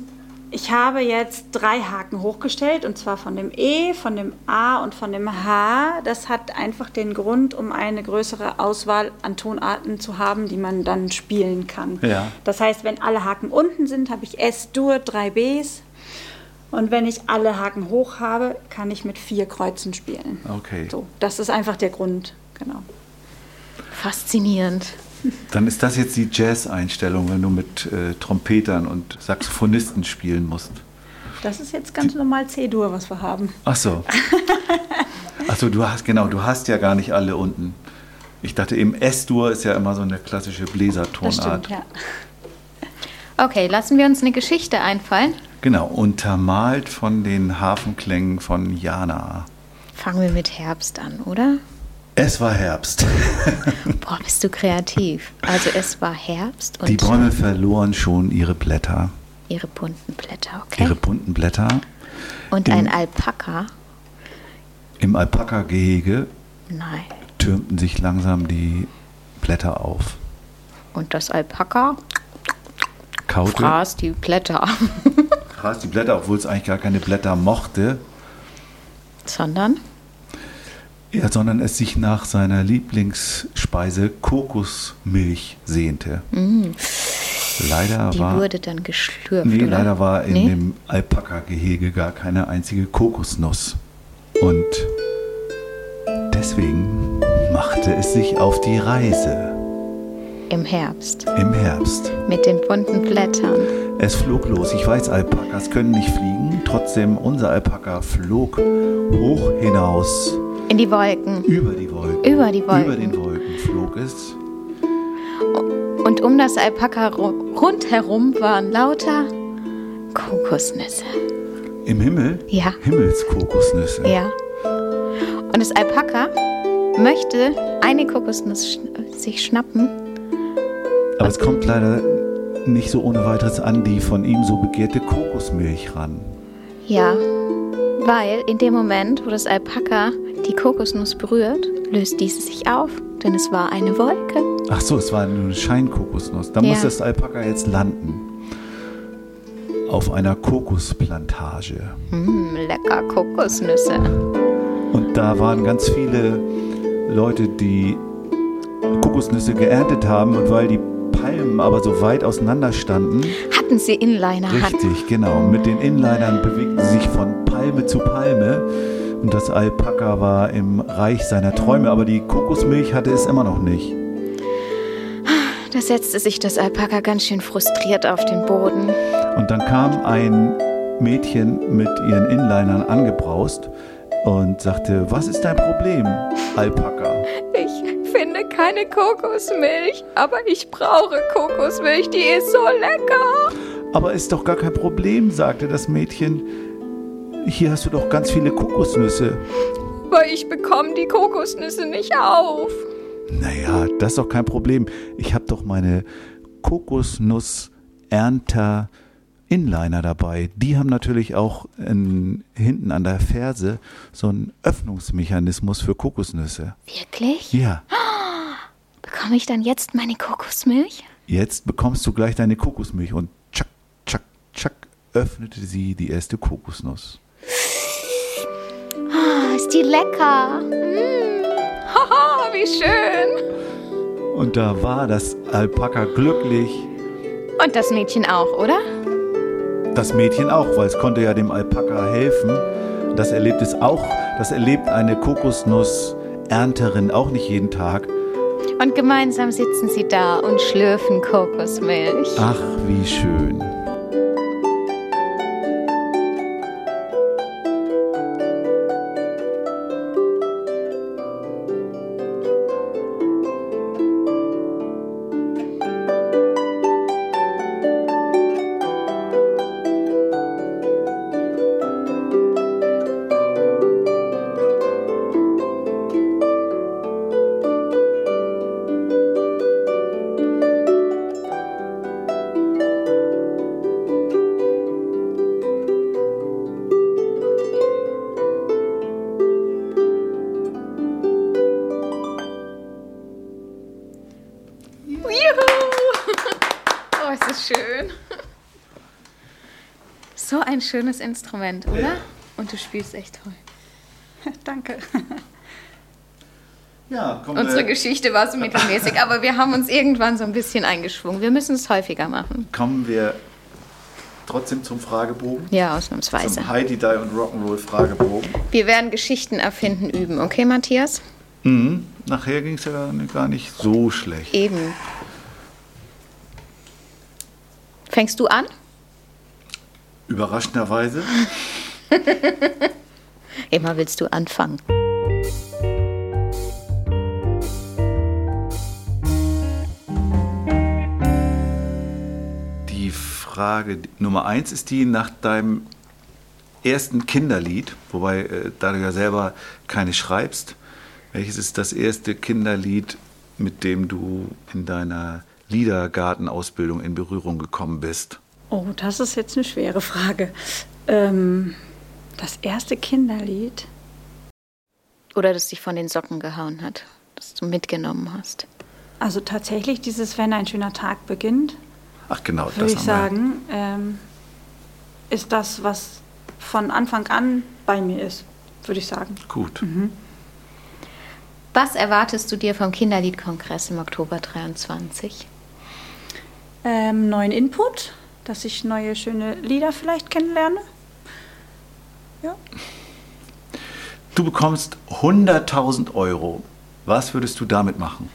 ich habe jetzt drei Haken hochgestellt, und zwar von dem E, von dem A und von dem H. Das hat einfach den Grund, um eine größere Auswahl an Tonarten zu haben, die man dann spielen kann. Ja. Das heißt, wenn alle Haken unten sind, habe ich S-Dur, drei Bs. Und wenn ich alle Haken hoch habe, kann ich mit vier Kreuzen spielen. Okay. So, das ist einfach der Grund, genau. Faszinierend. Dann ist das jetzt die Jazz-Einstellung, wenn du mit äh, Trompetern und Saxophonisten spielen musst. Das ist jetzt ganz normal C-Dur, was wir haben. Ach so. Ach so, du hast, genau, du hast ja gar nicht alle unten. Ich dachte eben, S-Dur ist ja immer so eine klassische Das Bläsertonart. stimmt, ja. Okay, lassen wir uns eine Geschichte einfallen. Genau, untermalt von den Hafenklängen von Jana. Fangen wir mit Herbst an, oder? Es war Herbst. Boah, bist du kreativ. Also es war Herbst und Die Bäume verloren schon ihre Blätter, ihre bunten Blätter, okay? ihre bunten Blätter. und im- ein Alpaka. Im Alpaka-Gehege Nein. türmten sich langsam die Blätter auf. Und das Alpaka Kaute, fraß die Blätter. fraß die Blätter, obwohl es eigentlich gar keine Blätter mochte. Sondern Ja, sondern es sich nach seiner Lieblingsspeise Kokosmilch sehnte. Leider Mm. die war, wurde dann geschlürft. nee, oder? leider war in Nee? dem Alpaka-Gehege gar keine einzige Kokosnuss. Und deswegen machte es sich auf die Reise Im Herbst. im Herbst. Mit den bunten Blättern. Es flog los. Ich weiß, Alpakas können nicht fliegen. Trotzdem, unser Alpaka flog hoch hinaus In die Wolken. über die Wolken. Über die Wolken. Über den Wolken flog es. Und um das Alpaka ru- rundherum waren lauter Kokosnüsse. Im Himmel? Ja. Himmelskokosnüsse. Ja. Und das Alpaka möchte eine Kokosnuss schn sich schnappen. Aber es kommt leider nicht so ohne weiteres an die von ihm so begehrte Kokosmilch ran. Ja. Weil in dem Moment, wo das Alpaka die Kokosnuss berührt, löst diese sich auf, denn es war eine Wolke. Ach so, es war nur eine Scheinkokosnuss. Da Ja. muss das Alpaka jetzt landen. Auf einer Kokosplantage. Mm, lecker Kokosnüsse. Und da waren ganz viele Leute, die Kokosnüsse geerntet haben. Und weil die Palmen aber so weit auseinander standen, Hatten sie Inliner? Hat, richtig, genau, mit den Inlinern bewegten sie sich von Palme zu Palme. Und das Alpaka war im Reich seiner Träume, aber die Kokosmilch hatte es immer noch nicht. da setzte sich das Alpaka ganz schön frustriert auf den Boden. Und dann kam ein Mädchen mit ihren Inlinern angebraust und sagte, was ist dein Problem, Alpaka? Keine Kokosmilch, aber ich brauche Kokosmilch, die ist so lecker. Aber ist doch gar kein Problem, sagte das Mädchen. Hier hast du doch ganz viele Kokosnüsse. Aber ich bekomme die Kokosnüsse nicht auf. Naja, das ist doch kein Problem. Ich habe doch meine Kokosnuss-Ernter Inliner dabei. Die haben natürlich auch in, hinten an der Ferse so einen Öffnungsmechanismus für Kokosnüsse. Wirklich? Ja, Bekomme ich dann jetzt meine Kokosmilch? jetzt bekommst du gleich deine Kokosmilch und tschack, tschack, tschack öffnete sie die erste Kokosnuss. Ah, ist die lecker. Mm. Haha, wie schön. Und da war das Alpaka glücklich. Und das Mädchen auch, oder? Das Mädchen auch, weil es konnte ja dem Alpaka helfen. Das erlebt es auch. Das erlebt eine Kokosnussernterin auch nicht jeden Tag. Und gemeinsam sitzen sie da und schlürfen Kokosmilch. Ach, wie schön. Schönes Instrument, oder? Und du spielst echt toll. Danke. Ja, kommen Unsere Geschichte war so mittelmäßig, aber wir haben uns irgendwann so ein bisschen eingeschwungen. Wir müssen es häufiger machen. kommen wir trotzdem zum Fragebogen. Ja, ausnahmsweise. Zum Heidi Die und Rock'n'Roll Fragebogen. Wir werden Geschichten erfinden üben, okay, Matthias? Mhm. Nachher ging es ja gar nicht so schlecht. Eben. Fängst du an? Überraschenderweise. Immer willst du anfangen. Die Frage Nummer eins ist die nach deinem ersten Kinderlied, wobei äh, da du ja selber keine schreibst. Welches ist das erste Kinderlied, mit dem du in deiner Liedergartenausbildung in Berührung gekommen bist? Oh, das ist jetzt eine schwere Frage. Ähm, das erste Kinderlied. Oder das dich von den Socken gehauen hat, das du mitgenommen hast. Also tatsächlich dieses Wenn ein schöner Tag beginnt, Ach genau, würde ich sagen, ähm, ist das, was von Anfang an bei mir ist, würde ich sagen. Gut. Was erwartest du dir vom Kinderliedkongress im Oktober 23? Ähm, neuen Input, dass ich neue schöne Lieder vielleicht kennenlerne. Ja. Du bekommst 100.000 Euro. Was würdest du damit machen?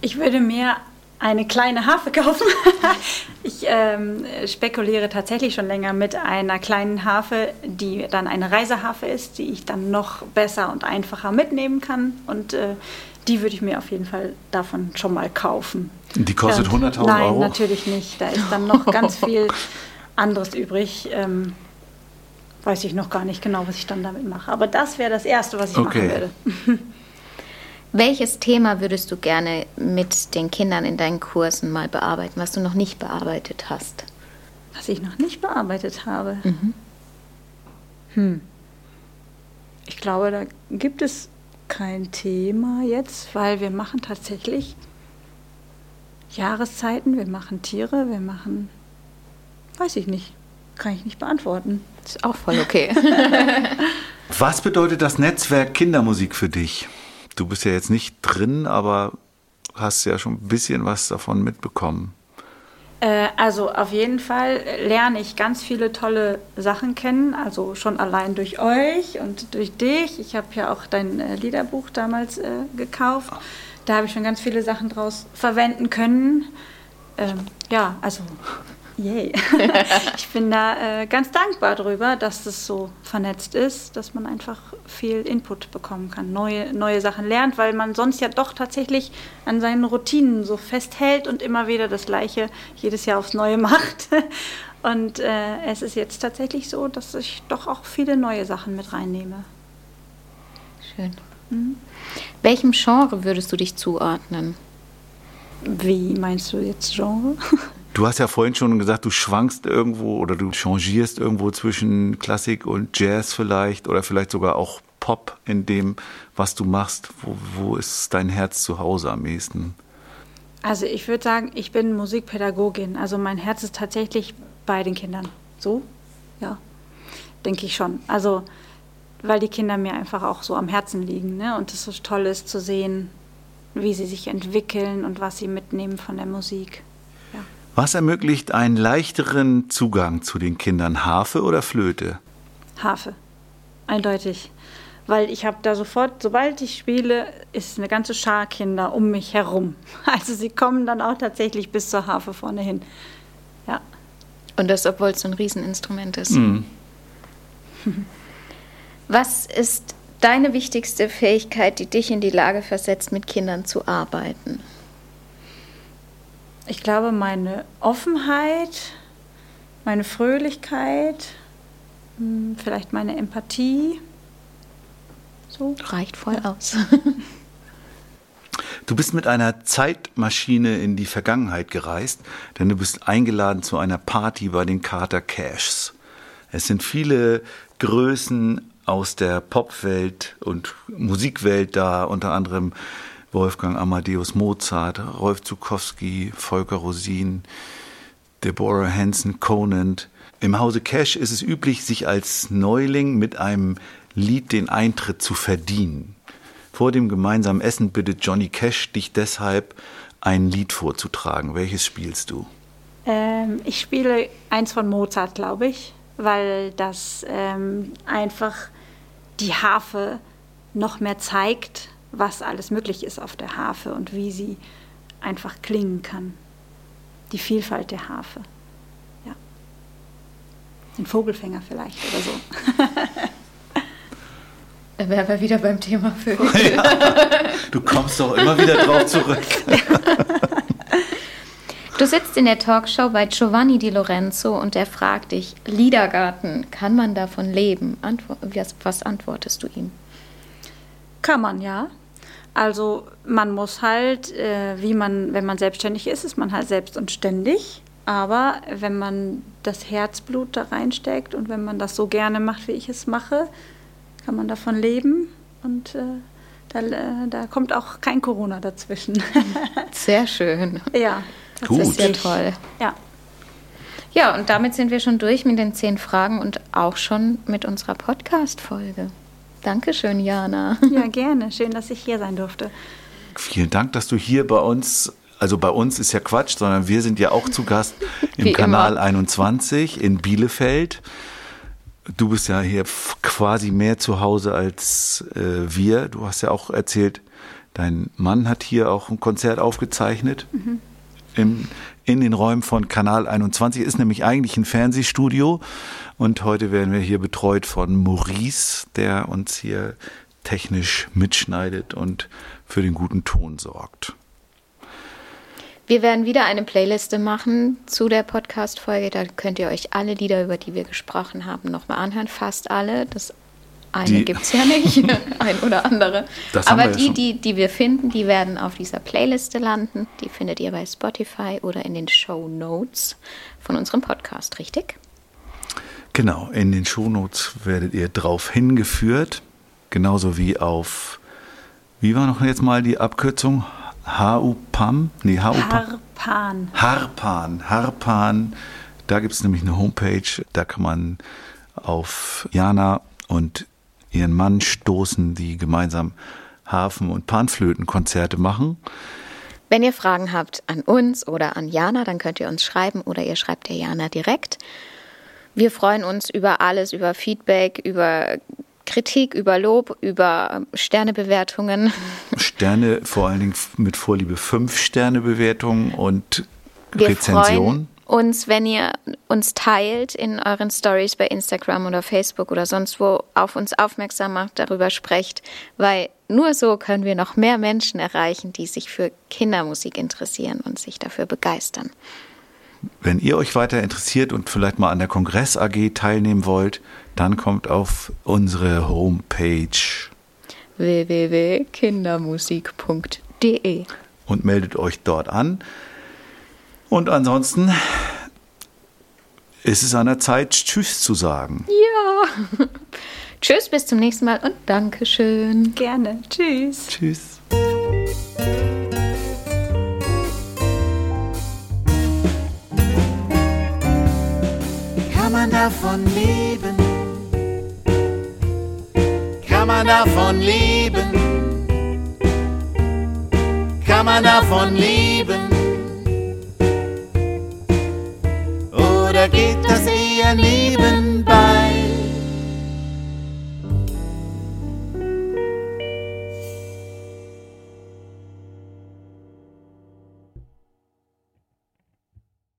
Ich würde mir eine kleine Harfe kaufen. ich ähm, spekuliere tatsächlich schon länger mit einer kleinen Harfe, die dann eine Reiseharfe ist, die ich dann noch besser und einfacher mitnehmen kann. Und äh, die würde ich mir auf jeden Fall davon schon mal kaufen. Die kostet Und 100.000 Nein, Euro? natürlich nicht. Da ist dann noch ganz viel anderes übrig. Ähm, weiß ich noch gar nicht genau, was ich dann damit mache. Aber das wäre das Erste, was ich Okay. machen würde. Welches Thema würdest du gerne mit den Kindern in deinen Kursen mal bearbeiten, was du noch nicht bearbeitet hast? Was ich noch nicht bearbeitet habe. Hm. Ich glaube, da gibt es kein Thema jetzt, weil wir machen tatsächlich Jahreszeiten, wir machen Tiere, wir machen, weiß ich nicht, kann ich nicht beantworten. Ist auch voll okay. Was bedeutet das Netzwerk Kindermusik für dich? Du bist ja jetzt nicht drin, aber hast ja schon ein bisschen was davon mitbekommen. Äh, also auf jeden Fall lerne ich ganz viele tolle Sachen kennen, also schon allein durch euch und durch dich. Ich habe ja auch dein äh, Liederbuch damals äh, gekauft. Da habe ich schon ganz viele Sachen draus verwenden können. Ähm, ja, also yay. ich bin da äh, ganz dankbar drüber, dass das so vernetzt ist, dass man einfach viel Input bekommen kann, neue, neue Sachen lernt, weil man sonst ja doch tatsächlich an seinen Routinen so festhält und immer wieder das Gleiche jedes Jahr aufs Neue macht. Und äh, es ist jetzt tatsächlich so, dass ich doch auch viele neue Sachen mit reinnehme. Schön. Welchem Genre würdest du dich zuordnen? Wie meinst du jetzt Genre? Du hast ja vorhin schon gesagt, du schwankst irgendwo oder du changierst irgendwo zwischen Klassik und Jazz vielleicht oder vielleicht sogar auch Pop in dem, was du machst. Wo, wo ist dein Herz zu Hause am ehesten? Also ich würde sagen, ich bin Musikpädagogin. Also mein Herz ist tatsächlich bei den Kindern. So? Ja, denke ich schon. Also weil die Kinder mir einfach auch so am Herzen liegen. Ne? Und es so toll ist zu sehen, wie sie sich entwickeln und was sie mitnehmen von der Musik. Was ermöglicht einen leichteren Zugang zu den Kindern, Harfe oder Flöte? Harfe. Eindeutig. Weil ich habe da sofort, sobald ich spiele, ist eine ganze Schar Kinder um mich herum. Also sie kommen dann auch tatsächlich bis zur Harfe vorne hin. Ja. Und das, obwohl es so ein Rieseninstrument ist. Was ist deine wichtigste Fähigkeit, die dich in die Lage versetzt, mit Kindern zu arbeiten? Ich glaube, meine Offenheit, meine Fröhlichkeit, hm, vielleicht meine Empathie. So. Reicht voll aus. Du bist mit einer Zeitmaschine in die Vergangenheit gereist, denn du bist eingeladen zu einer Party bei den Carter Cashs. Es sind viele Größen aus der Popwelt und Musikwelt da, unter anderem Wolfgang Amadeus Mozart, Rolf Zukowski, Volker Rosin, Deborah Hansen, Conant. Im Hause Cash ist es üblich, sich als Neuling mit einem Lied den Eintritt zu verdienen. Vor dem gemeinsamen Essen bittet Johnny Cash dich deshalb, ein Lied vorzutragen. Welches spielst du? Ähm, ich spiele eins von Mozart, glaube ich, weil das ähm, einfach die Harfe noch mehr zeigt, was alles möglich ist auf der Harfe und wie sie einfach klingen kann. Die Vielfalt der Harfe. Ja. Den Vogelfänger vielleicht oder so. Da wären wir wieder beim Thema Vögel. Du kommst doch immer wieder drauf zurück. Du sitzt in der Talkshow bei Giovanni Di Lorenzo und er fragt dich, Liedergarten, kann man davon leben? Antwo was, was antwortest du ihm? Kann man, ja. Also man muss halt, äh, wie man, wenn man selbstständig ist, ist man halt selbst und ständig. Aber wenn man das Herzblut da reinsteckt und wenn man das so gerne macht, wie ich es mache, kann man davon leben. Und äh, da, äh, da kommt auch kein Corona dazwischen. Sehr schön. ja, Gut. Das ist ja tatsächlich. toll. Ja. Ja, und damit sind wir schon durch mit den zehn Fragen und auch schon mit unserer Podcast-Folge. Dankeschön, Jana. ja, gerne. Schön, dass ich hier sein durfte. Vielen Dank, dass du hier bei uns, also bei uns ist ja Quatsch, sondern wir sind ja auch zu Gast im Wie Kanal immer. 21 in Bielefeld. Du bist ja hier quasi mehr zu Hause als äh, wir. Du hast ja auch erzählt, dein Mann hat hier auch ein Konzert aufgezeichnet. Im, in den Räumen von Kanal 21 ist nämlich eigentlich ein Fernsehstudio und heute werden wir hier betreut von Maurice, der uns hier technisch mitschneidet und für den guten Ton sorgt. Wir werden wieder eine Playliste machen zu der Podcast-Folge. Da könnt ihr euch alle Lieder, über die wir gesprochen haben, nochmal anhören. Fast alle. Das eine gibt es ja nicht. Ein oder andere. Das Aber ja die, schon. die, die wir finden, die werden auf dieser Playliste landen. Die findet ihr bei Spotify oder in den Show Notes von unserem Podcast, richtig? Genau, in den Shownotes werdet ihr drauf hingeführt. genauso wie auf, wie war noch jetzt mal die Abkürzung? HUPAM? Nee, HUPAM. Harpan. Harpan, Harpan. Da gibt es nämlich eine Homepage, da kann man auf Jana und ihren Mann stoßen, die gemeinsam Hafen- und Panflötenkonzerte machen. Wenn ihr Fragen habt an uns oder an Jana, dann könnt ihr uns schreiben oder ihr schreibt der Jana direkt. Wir freuen uns über alles, über Feedback, über Kritik, über Lob, über Sternebewertungen. Sterne, vor allen Dingen mit Vorliebe fünf Sterne Bewertungen und Wir Rezension. freuen uns, wenn ihr uns teilt in euren Stories bei Instagram oder Facebook oder sonst wo, auf uns aufmerksam macht, darüber sprecht, weil nur so können wir noch mehr Menschen erreichen, die sich für Kindermusik interessieren und sich dafür begeistern. Wenn ihr euch weiter interessiert und vielleicht mal an der Kongress AG teilnehmen wollt, dann kommt auf unsere Homepage www.kindermusik.de und meldet euch dort an. Und ansonsten ist es an der Zeit, Tschüss zu sagen. Ja. Tschüss, bis zum nächsten Mal und Dankeschön. Gerne. Tschüss. Tschüss. Kann man davon leben? Kann man davon leben? Kann man davon leben? da geht das eher nebenbei.